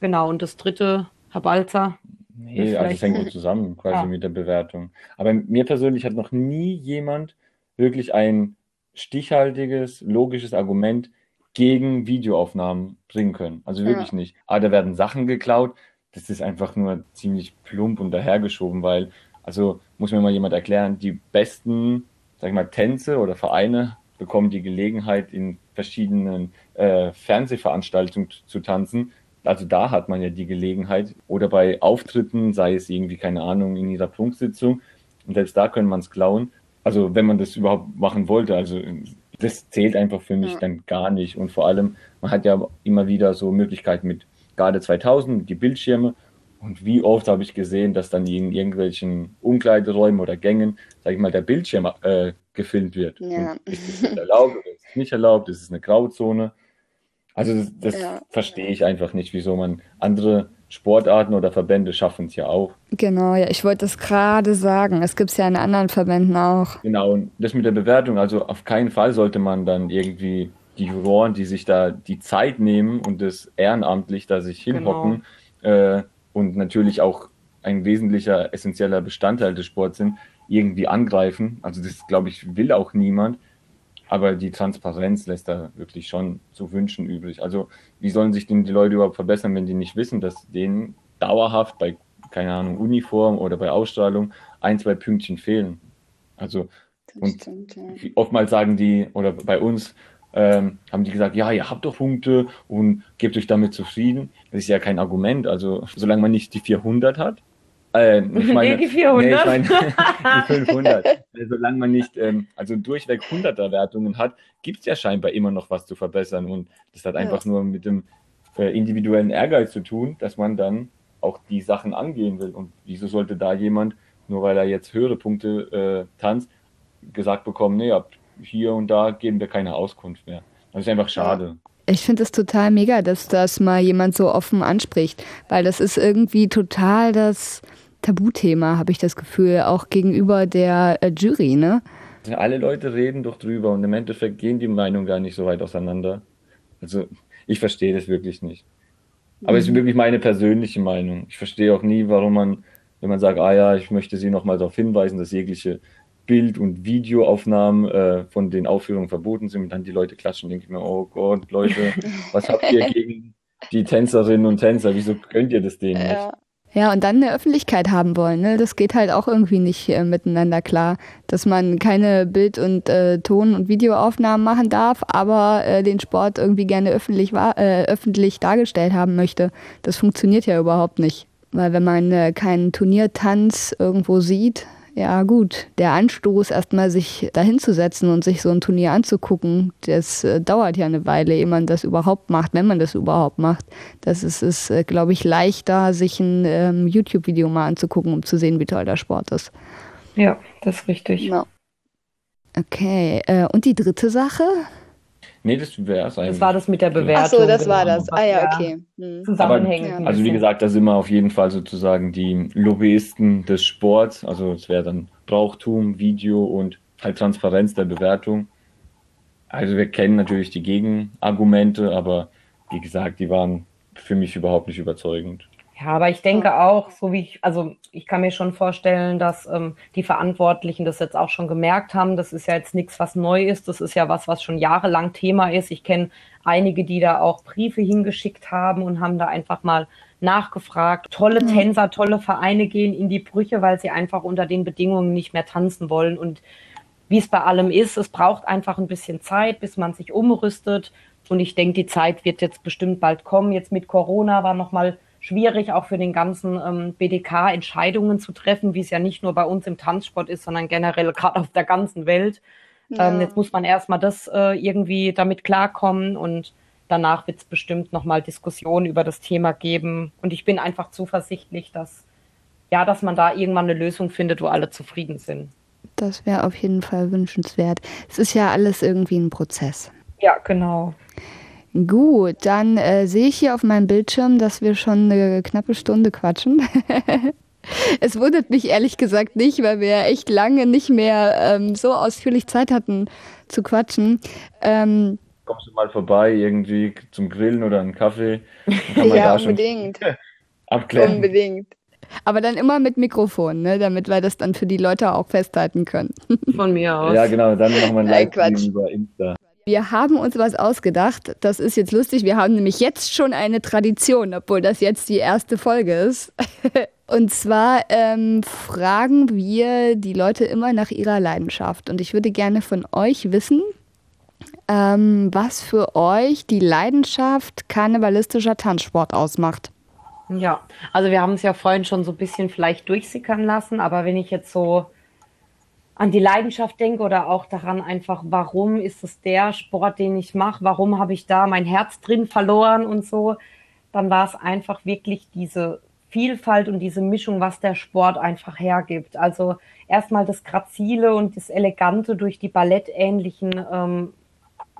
Genau, und das dritte, Herr Balzer. Nee, also es hängt so zusammen quasi ja. mit der Bewertung. Aber mir persönlich hat noch nie jemand wirklich ein stichhaltiges, logisches Argument gegen Videoaufnahmen bringen können. Also wirklich ja. nicht. Aber da werden Sachen geklaut. Das ist einfach nur ziemlich plump und dahergeschoben, weil, also muss mir mal jemand erklären, die besten, sag ich mal, Tänze oder Vereine bekommen die Gelegenheit, in verschiedenen äh, Fernsehveranstaltungen zu tanzen. Also da hat man ja die Gelegenheit. Oder bei Auftritten, sei es irgendwie, keine Ahnung, in ihrer Prunksitzung. Und selbst da können man es klauen. Also wenn man das überhaupt machen wollte. Also das zählt einfach für mich ja. dann gar nicht. Und vor allem, man hat ja immer wieder so Möglichkeiten mit Garde 2000, die Bildschirme. Und wie oft habe ich gesehen, dass dann in irgendwelchen Umkleideräumen oder Gängen, sage ich mal, der Bildschirm äh, gefilmt wird. Ja. ist das erlaubt oder ist es nicht erlaubt? Ist es eine Grauzone? Also das, das ja. verstehe ich einfach nicht, wieso man andere Sportarten oder Verbände schaffen es ja auch. Genau, ja, ich wollte das gerade sagen. Es gibt es ja in anderen Verbänden auch. Genau, und das mit der Bewertung, also auf keinen Fall sollte man dann irgendwie die Juroren, die sich da die Zeit nehmen und das ehrenamtlich da sich hinhocken genau. äh, und natürlich auch ein wesentlicher, essentieller Bestandteil des Sports sind, irgendwie angreifen. Also das, glaube ich, will auch niemand. Aber die Transparenz lässt da wirklich schon zu wünschen übrig. Also wie sollen sich denn die Leute überhaupt verbessern, wenn die nicht wissen, dass denen dauerhaft bei, keine Ahnung, Uniform oder bei Ausstrahlung ein, zwei Pünktchen fehlen. Also und stimmt, ja. oftmals sagen die, oder bei uns ähm, haben die gesagt, ja, ihr habt doch Punkte und gebt euch damit zufrieden. Das ist ja kein Argument. Also solange man nicht die 400 hat, äh, ich meine, die 400. Nee, ich meine, die 500. Solange man nicht, ähm, also durchweg 100er Wertungen hat, gibt es ja scheinbar immer noch was zu verbessern. Und das hat einfach ja. nur mit dem äh, individuellen Ehrgeiz zu tun, dass man dann auch die Sachen angehen will. Und wieso sollte da jemand, nur weil er jetzt höhere Punkte äh, tanzt, gesagt bekommen, nee, ab hier und da geben wir keine Auskunft mehr. Das ist einfach schade. Ich finde es total mega, dass das mal jemand so offen anspricht, weil das ist irgendwie total das Tabuthema, habe ich das Gefühl, auch gegenüber der äh, Jury, ne? Alle Leute reden doch drüber und im Endeffekt gehen die Meinungen gar nicht so weit auseinander. Also ich verstehe das wirklich nicht. Aber es ist mhm. wirklich meine persönliche Meinung. Ich verstehe auch nie, warum man, wenn man sagt, ah ja, ich möchte Sie nochmal darauf hinweisen, dass jegliche Bild- und Videoaufnahmen äh, von den Aufführungen verboten sind und dann die Leute klatschen, denke ich mir, oh Gott, Leute, was habt ihr gegen die Tänzerinnen und Tänzer? Wieso könnt ihr das denen nicht? Ja, und dann eine Öffentlichkeit haben wollen. Ne? Das geht halt auch irgendwie nicht äh, miteinander klar, dass man keine Bild- und äh, Ton- und Videoaufnahmen machen darf, aber äh, den Sport irgendwie gerne öffentlich, äh, öffentlich dargestellt haben möchte. Das funktioniert ja überhaupt nicht. Weil wenn man äh, keinen Turniertanz irgendwo sieht, ja gut, der Anstoß, erstmal sich dahinzusetzen und sich so ein Turnier anzugucken, das äh, dauert ja eine Weile, ehe man das überhaupt macht, wenn man das überhaupt macht. Das ist, ist äh, glaube ich, leichter, sich ein ähm, YouTube-Video mal anzugucken, um zu sehen, wie toll der Sport ist. Ja, das ist richtig. Ja. Okay, äh, und die dritte Sache? Nee, das wäre es eigentlich. Das war das mit der Bewertung. Ach so, das genau. war das. Ah ja, okay. Hm. Zusammenhängend. Aber, also wie gesagt, da sind wir auf jeden Fall sozusagen die Lobbyisten des Sports. Also es wäre dann Brauchtum, Video und halt Transparenz der Bewertung. Also wir kennen natürlich die Gegenargumente, aber wie gesagt, die waren für mich überhaupt nicht überzeugend. Ja, aber ich denke auch, so wie ich, also ich kann mir schon vorstellen, dass ähm, die Verantwortlichen das jetzt auch schon gemerkt haben. Das ist ja jetzt nichts, was neu ist. Das ist ja was, was schon jahrelang Thema ist. Ich kenne einige, die da auch Briefe hingeschickt haben und haben da einfach mal nachgefragt. Tolle mhm. Tänzer, tolle Vereine gehen in die Brüche, weil sie einfach unter den Bedingungen nicht mehr tanzen wollen. Und wie es bei allem ist, es braucht einfach ein bisschen Zeit, bis man sich umrüstet. Und ich denke, die Zeit wird jetzt bestimmt bald kommen. Jetzt mit Corona war nochmal schwierig, auch für den ganzen ähm, BDK Entscheidungen zu treffen, wie es ja nicht nur bei uns im Tanzsport ist, sondern generell gerade auf der ganzen Welt. Ja. Ähm, jetzt muss man erstmal das äh, irgendwie damit klarkommen und danach wird es bestimmt nochmal Diskussionen über das Thema geben. Und ich bin einfach zuversichtlich, dass ja, dass man da irgendwann eine Lösung findet, wo alle zufrieden sind. Das wäre auf jeden Fall wünschenswert. Es ist ja alles irgendwie ein Prozess. Ja, genau. Gut, dann äh, sehe ich hier auf meinem Bildschirm, dass wir schon eine knappe Stunde quatschen. es wundert mich ehrlich gesagt nicht, weil wir ja echt lange nicht mehr ähm, so ausführlich Zeit hatten zu quatschen. Ähm, Kommst du mal vorbei, irgendwie zum Grillen oder einen Kaffee? ja, unbedingt. abklären. Unbedingt. Aber dann immer mit Mikrofon, ne, damit wir das dann für die Leute auch festhalten können. Von mir aus. Ja, genau, dann machen wir ein Nein, Live Quatsch. über Insta. Wir haben uns was ausgedacht. Das ist jetzt lustig. Wir haben nämlich jetzt schon eine Tradition, obwohl das jetzt die erste Folge ist. Und zwar ähm, fragen wir die Leute immer nach ihrer Leidenschaft. Und ich würde gerne von euch wissen, ähm, was für euch die Leidenschaft karnevalistischer Tanzsport ausmacht. Ja, also wir haben es ja vorhin schon so ein bisschen vielleicht durchsickern lassen, aber wenn ich jetzt so an die Leidenschaft denke oder auch daran einfach, warum ist es der Sport, den ich mache, warum habe ich da mein Herz drin verloren und so, dann war es einfach wirklich diese Vielfalt und diese Mischung, was der Sport einfach hergibt. Also erstmal das Grazile und das Elegante durch die ballettähnlichen ähm,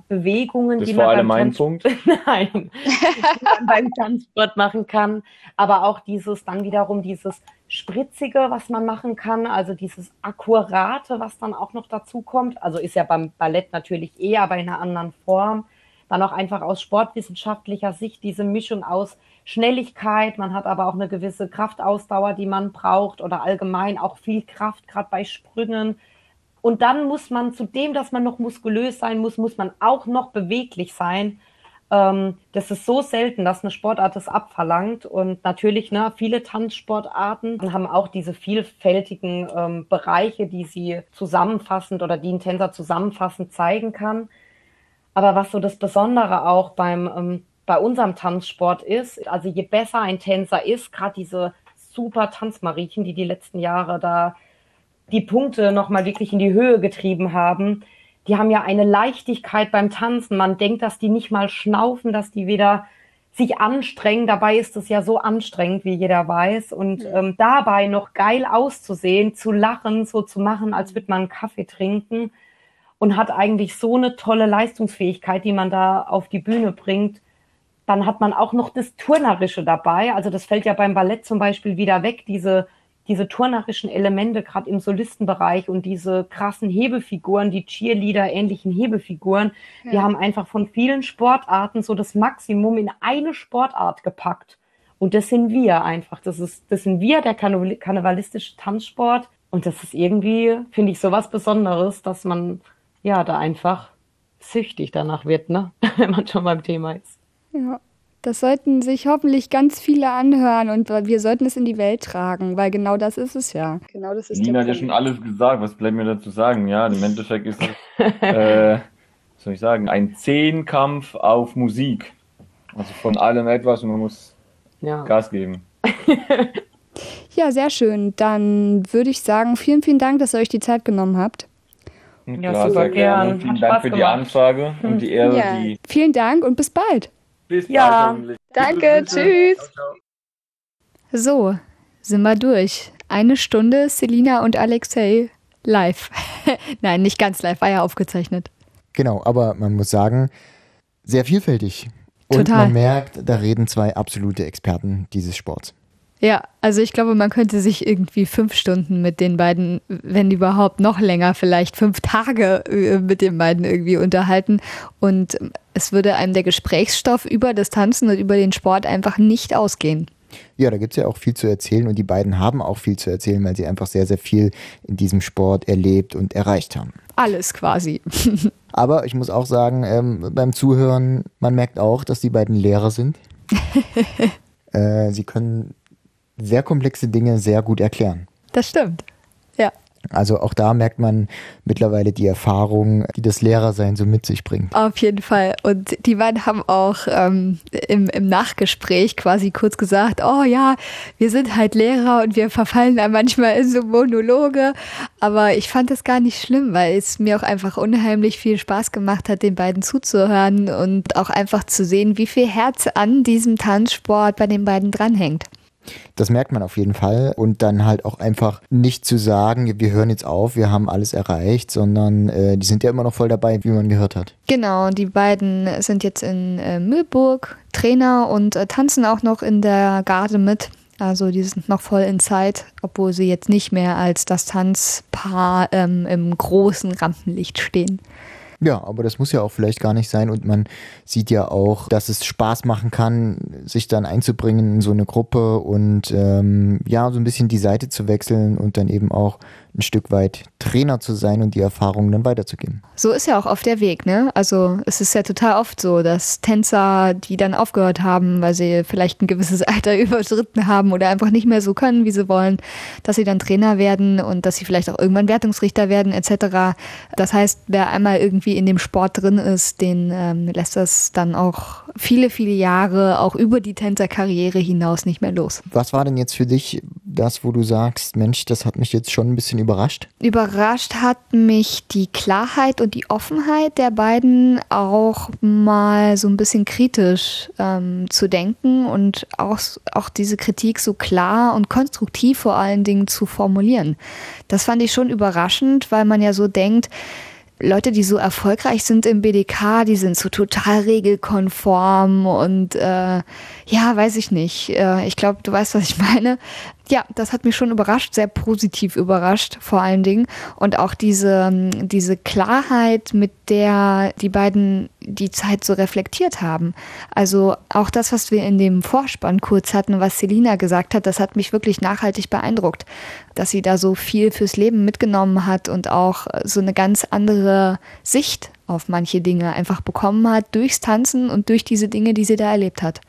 Bewegungen, Das die man beim Tanz. Nein, die man beim Tanzsport machen kann. Aber auch dieses, dann wiederum dieses Spritzige, was man machen kann, also dieses Akkurate, was dann auch noch dazu kommt. Also ist ja beim Ballett natürlich eher, aber in einer anderen Form. Dann auch einfach aus sportwissenschaftlicher Sicht diese Mischung aus Schnelligkeit, man hat aber auch eine gewisse Kraftausdauer, die man braucht oder allgemein auch viel Kraft, gerade bei Sprüngen. Und dann muss man zu dem, dass man noch muskulös sein muss, muss man auch noch beweglich sein. Ähm, das ist so selten, dass eine Sportart das abverlangt. Und natürlich, ne, viele Tanzsportarten haben auch diese vielfältigen ähm, Bereiche, die sie zusammenfassend oder die ein Tänzer zusammenfassend zeigen kann. Aber was so das Besondere auch beim, ähm, bei unserem Tanzsport ist, also je besser ein Tänzer ist, gerade diese super Tanzmariechen, die die letzten Jahre da die Punkte nochmal wirklich in die Höhe getrieben haben, die haben ja eine Leichtigkeit beim Tanzen. Man denkt, dass die nicht mal schnaufen, dass die wieder sich anstrengen. Dabei ist es ja so anstrengend, wie jeder weiß. Und ähm, dabei noch geil auszusehen, zu lachen, so zu machen, als würde man einen Kaffee trinken und hat eigentlich so eine tolle Leistungsfähigkeit, die man da auf die Bühne bringt. Dann hat man auch noch das Turnerische dabei. Also das fällt ja beim Ballett zum Beispiel wieder weg, diese, diese turnerischen Elemente, gerade im Solistenbereich und diese krassen Hebefiguren, die Cheerleader ähnlichen Hebefiguren, die haben einfach von vielen Sportarten so das Maximum in eine Sportart gepackt. Und das sind wir einfach. Das ist, das sind wir, der karneval- karnevalistische Tanzsport. Und das ist irgendwie, finde ich, so was Besonderes, dass man ja da einfach süchtig danach wird, ne? Wenn man schon beim Thema ist. Ja. Das sollten sich hoffentlich ganz viele anhören und wir sollten es in die Welt tragen, weil genau das ist es ja. Genau das ist Nina hat ja schon alles gesagt. Was bleibt mir dazu sagen? Ja, im Endeffekt ist es, äh, was soll ich sagen, ein Zehnkampf auf Musik. Also von allem etwas und man muss Ja. Gas geben. Ja, sehr schön. Dann würde ich sagen, vielen, vielen Dank, dass ihr euch die Zeit genommen habt. Ja, Klar, super sehr gerne. gern. Vielen Hat Dank Spaß für die gemacht. Anfrage und die Ehre, Ja, die vielen Dank und bis bald. Bis Ja. bald hoffentlich. Danke, tschüss. Ciao, ciao. So, sind wir durch. Eine Stunde Selina und Alexei live. Nein, nicht ganz live, war ja aufgezeichnet. Genau, aber man muss sagen, sehr vielfältig. Und Total. man merkt, da reden zwei absolute Experten dieses Sports. Ja, also ich glaube, man könnte sich irgendwie fünf Stunden mit den beiden, wenn überhaupt noch länger, vielleicht fünf Tage äh, mit den beiden irgendwie unterhalten. Und es würde einem der Gesprächsstoff über das Tanzen und über den Sport einfach nicht ausgehen. Ja, da gibt es ja auch viel zu erzählen und die beiden haben auch viel zu erzählen, weil sie einfach sehr, sehr viel in diesem Sport erlebt und erreicht haben. Alles quasi. Aber ich muss auch sagen, ähm, beim Zuhören, man merkt auch, dass die beiden Lehrer sind. äh, sie können sehr komplexe Dinge sehr gut erklären. Das stimmt. Ja. Also auch da merkt man mittlerweile die Erfahrung, die das Lehrersein so mit sich bringt. Auf jeden Fall. Und die beiden haben auch ähm, im, im Nachgespräch quasi kurz gesagt, oh ja, wir sind halt Lehrer und wir verfallen da manchmal in so Monologe. Aber ich fand das gar nicht schlimm, weil es mir auch einfach unheimlich viel Spaß gemacht hat, den beiden zuzuhören und auch einfach zu sehen, wie viel Herz an diesem Tanzsport bei den beiden dranhängt. Das merkt man auf jeden Fall. Und dann halt auch einfach nicht zu sagen, wir hören jetzt auf, wir haben alles erreicht, sondern äh, die sind ja immer noch voll dabei, wie man gehört hat. Genau, die beiden sind jetzt in äh, Mühlburg Trainer und äh, tanzen auch noch in der Garde mit. Also die sind noch voll in Zeit, obwohl sie jetzt nicht mehr als das Tanzpaar ähm, im großen Rampenlicht stehen. Ja, aber das muss ja auch vielleicht gar nicht sein. Und man sieht ja auch, dass es Spaß machen kann, sich dann einzubringen in so eine Gruppe und ähm, ja, so ein bisschen die Seite zu wechseln und dann eben auch ein Stück weit Trainer zu sein und die Erfahrungen dann weiterzugeben. So ist ja auch oft der Weg, ne? Also es ist ja total oft so, dass Tänzer, die dann aufgehört haben, weil sie vielleicht ein gewisses Alter überschritten haben oder einfach nicht mehr so können, wie sie wollen, dass sie dann Trainer werden und dass sie vielleicht auch irgendwann Wertungsrichter werden etc. Das heißt, wer einmal irgendwie in dem Sport drin ist, den ähm, lässt das dann auch viele, viele Jahre auch über die Tänzerkarriere hinaus nicht mehr los. Was war denn jetzt für dich das, wo du sagst, Mensch, das hat mich jetzt schon ein bisschen überrascht? Überrascht hat mich die Klarheit und die Offenheit der beiden auch mal so ein bisschen kritisch ähm, zu denken und auch, auch diese Kritik so klar und konstruktiv vor allen Dingen zu formulieren. Das fand ich schon überraschend, weil man ja so denkt, Leute, die so erfolgreich sind im BDK, die sind so total regelkonform und äh, ja, weiß ich nicht. Äh, ich glaube, du weißt, was ich meine. Ja, das hat mich schon überrascht, sehr positiv überrascht vor allen Dingen. Und auch diese, diese Klarheit, mit der die beiden die Zeit so reflektiert haben. Also auch das, was wir in dem Vorspann kurz hatten, was Selina gesagt hat, das hat mich wirklich nachhaltig beeindruckt, dass sie da so viel fürs Leben mitgenommen hat und auch so eine ganz andere Sicht auf manche Dinge einfach bekommen hat durchs Tanzen und durch diese Dinge, die sie da erlebt hat.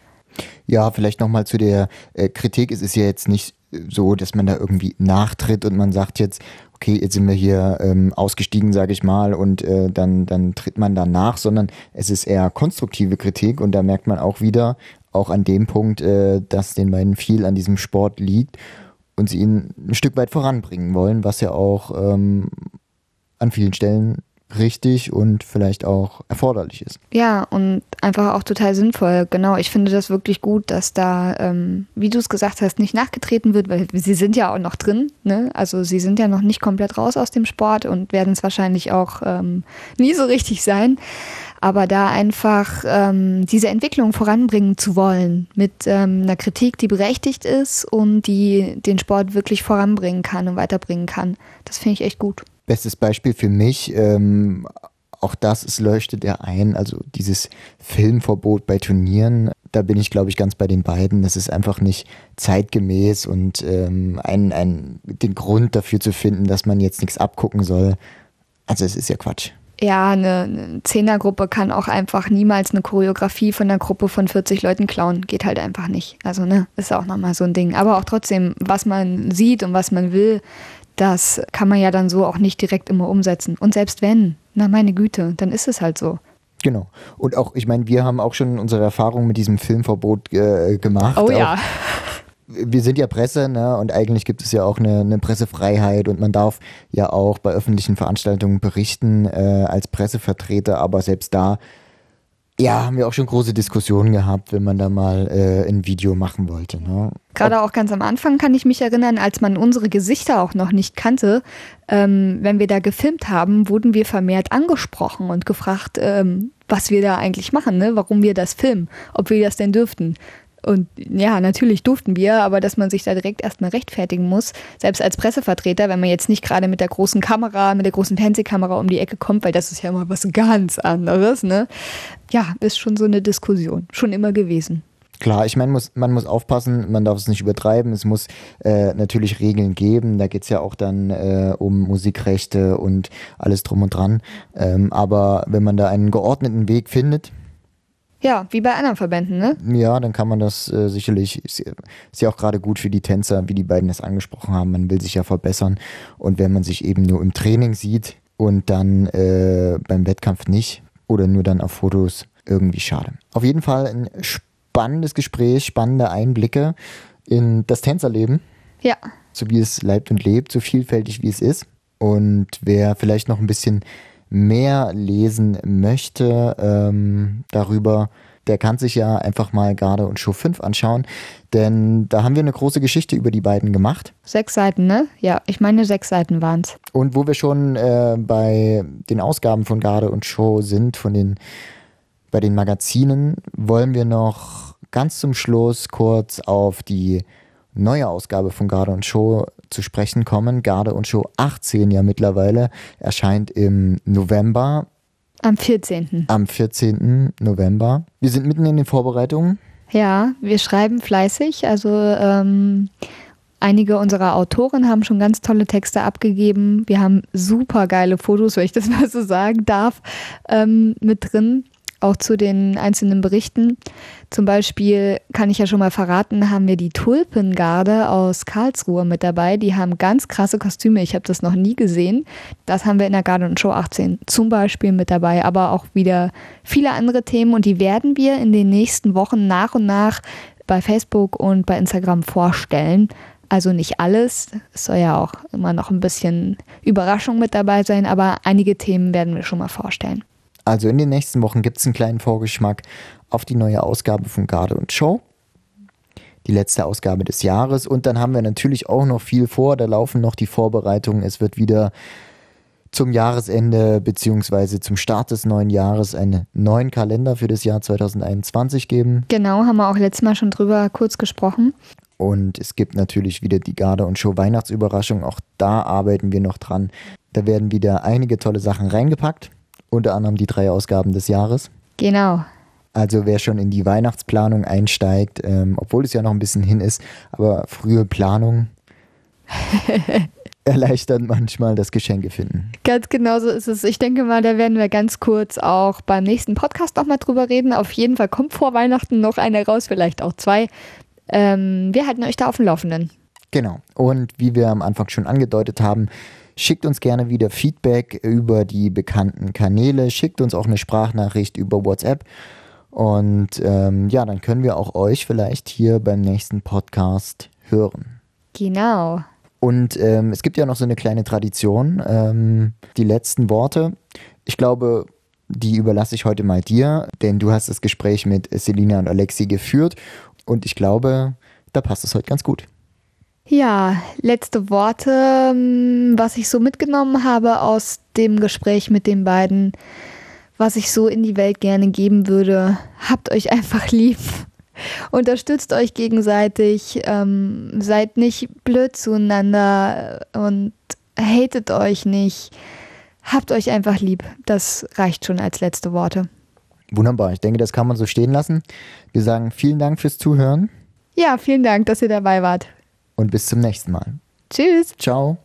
Ja, vielleicht nochmal zu der äh, Kritik. Es ist ja jetzt nicht so, dass man da irgendwie nachtritt und man sagt jetzt, okay, jetzt sind wir hier ähm, ausgestiegen, sage ich mal, und äh, dann, dann tritt man da nach, sondern es ist eher konstruktive Kritik und da merkt man auch wieder, auch an dem Punkt, äh, dass den beiden viel an diesem Sport liegt und sie ihn ein Stück weit voranbringen wollen, was ja auch ähm, an vielen Stellen richtig und vielleicht auch erforderlich ist. Ja, und einfach auch total sinnvoll. Genau, ich finde das wirklich gut, dass da, ähm, wie du es gesagt hast, nicht nachgetreten wird, weil sie sind ja auch noch drin. Ne? Also sie sind ja noch nicht komplett raus aus dem Sport und werden es wahrscheinlich auch ähm, nie so richtig sein. Aber da einfach ähm, diese Entwicklung voranbringen zu wollen mit ähm, einer Kritik, die berechtigt ist und die den Sport wirklich voranbringen kann und weiterbringen kann, das finde ich echt gut. Bestes Beispiel für mich, ähm, auch das es leuchtet er ein, also dieses Filmverbot bei Turnieren, da bin ich, glaube ich, ganz bei den beiden. Das ist einfach nicht zeitgemäß und ähm, ein, ein, den Grund dafür zu finden, dass man jetzt nichts abgucken soll. Also es ist ja Quatsch. Ja, eine Zehnergruppe kann auch einfach niemals eine Choreografie von einer Gruppe von 40 Leuten klauen. Geht halt einfach nicht. Also, ne, ist auch nochmal so ein Ding. Aber auch trotzdem, was man sieht und was man will, das kann man ja dann so auch nicht direkt immer umsetzen. Und selbst wenn, na meine Güte, dann ist es halt so. Genau. Und auch, ich meine, wir haben auch schon unsere Erfahrungen mit diesem Filmverbot äh, gemacht. Oh ja. Auch, wir sind ja Presse, ne? Und eigentlich gibt es ja auch eine, eine Pressefreiheit und man darf ja auch bei öffentlichen Veranstaltungen berichten äh, als Pressevertreter, aber selbst da ja, haben wir auch schon große Diskussionen gehabt, wenn man da mal äh, ein Video machen wollte. Ne? Gerade auch ganz am Anfang kann ich mich erinnern, als man unsere Gesichter auch noch nicht kannte, ähm, wenn wir da gefilmt haben, wurden wir vermehrt angesprochen und gefragt, ähm, was wir da eigentlich machen, ne? warum wir das filmen, ob wir das denn dürften. Und ja, natürlich durften wir, aber dass man sich da direkt erstmal rechtfertigen muss, selbst als Pressevertreter, wenn man jetzt nicht gerade mit der großen Kamera, mit der großen Fernsehkamera um die Ecke kommt, weil das ist ja immer was ganz anderes, ne? Ja, ist schon so eine Diskussion, schon immer gewesen. Klar, ich meine, muss, man muss aufpassen, man darf es nicht übertreiben, es muss äh, natürlich Regeln geben, da geht es ja auch dann äh, um Musikrechte und alles drum und dran. Ähm, aber wenn man da einen geordneten Weg findet, ja, wie bei anderen Verbänden, ne? Ja, dann kann man das äh, sicherlich, ist, ist ja auch gerade gut für die Tänzer, wie die beiden das angesprochen haben. Man will sich ja verbessern. Und wenn man sich eben nur im Training sieht und dann äh, beim Wettkampf nicht oder nur dann auf Fotos, irgendwie schade. Auf jeden Fall ein spannendes Gespräch, spannende Einblicke in das Tänzerleben. Ja. So wie es leibt und lebt, so vielfältig wie es ist. Und wer vielleicht noch ein bisschen mehr lesen möchte ähm, darüber, der kann sich ja einfach mal Garde und Show 5 anschauen, denn da haben wir eine große Geschichte über die beiden gemacht. Sechs Seiten, ne? Ja, ich meine, sechs Seiten waren es. Und wo wir schon äh, bei den Ausgaben von Garde und Show sind, von den, bei den Magazinen, wollen wir noch ganz zum Schluss kurz auf die neue Ausgabe von Garde und Show zu sprechen kommen. Garde und Show 18 ja mittlerweile erscheint im November. Am 14. Am 14. November. Wir sind mitten in den Vorbereitungen. Ja, wir schreiben fleißig. Also ähm, einige unserer Autoren haben schon ganz tolle Texte abgegeben. Wir haben super geile Fotos, wenn ich das mal so sagen darf, ähm, mit drin auch zu den einzelnen Berichten. Zum Beispiel kann ich ja schon mal verraten, haben wir die Tulpengarde aus Karlsruhe mit dabei. Die haben ganz krasse Kostüme. Ich habe das noch nie gesehen. Das haben wir in der Garde und Show 18 zum Beispiel mit dabei, aber auch wieder viele andere Themen und die werden wir in den nächsten Wochen nach und nach bei Facebook und bei Instagram vorstellen. Also nicht alles. Es soll ja auch immer noch ein bisschen Überraschung mit dabei sein, aber einige Themen werden wir schon mal vorstellen. Also in den nächsten Wochen gibt es einen kleinen Vorgeschmack auf die neue Ausgabe von Garde und Show. Die letzte Ausgabe des Jahres. Und dann haben wir natürlich auch noch viel vor. Da laufen noch die Vorbereitungen. Es wird wieder zum Jahresende bzw. zum Start des neuen Jahres einen neuen Kalender für das Jahr 2021 geben. Genau, haben wir auch letztes Mal schon drüber kurz gesprochen. Und es gibt natürlich wieder die Garde und Show Weihnachtsüberraschung. Auch da arbeiten wir noch dran. Da werden wieder einige tolle Sachen reingepackt unter anderem die drei Ausgaben des Jahres. Genau. Also wer schon in die Weihnachtsplanung einsteigt, ähm, obwohl es ja noch ein bisschen hin ist, aber frühe Planung erleichtert manchmal das Geschenke finden. Ganz genau so ist es. Ich denke mal, da werden wir ganz kurz auch beim nächsten Podcast nochmal drüber reden. Auf jeden Fall kommt vor Weihnachten noch eine raus, vielleicht auch zwei. Ähm, wir halten euch da auf dem Laufenden. Genau. Und wie wir am Anfang schon angedeutet haben, Schickt uns gerne wieder Feedback über die bekannten Kanäle. Schickt uns auch eine Sprachnachricht über WhatsApp. Und ähm, ja, dann können wir auch euch vielleicht hier beim nächsten Podcast hören. Genau. Und ähm, es gibt ja noch so eine kleine Tradition. Ähm, die letzten Worte. Ich glaube, die überlasse ich heute mal dir, denn du hast das Gespräch mit Selina und Alexi geführt. Und ich glaube, da passt es heute ganz gut. Ja, letzte Worte, ähm, was ich so mitgenommen habe aus dem Gespräch mit den beiden, was ich so in die Welt gerne geben würde. Habt euch einfach lieb. Unterstützt euch gegenseitig, ähm, seid nicht blöd zueinander und hatet euch nicht. Habt euch einfach lieb. Das reicht schon als letzte Worte. Wunderbar. Ich denke, das kann man so stehen lassen. Wir sagen vielen Dank fürs Zuhören. Ja, vielen Dank, dass ihr dabei wart und bis zum nächsten Mal. Tschüss. Ciao.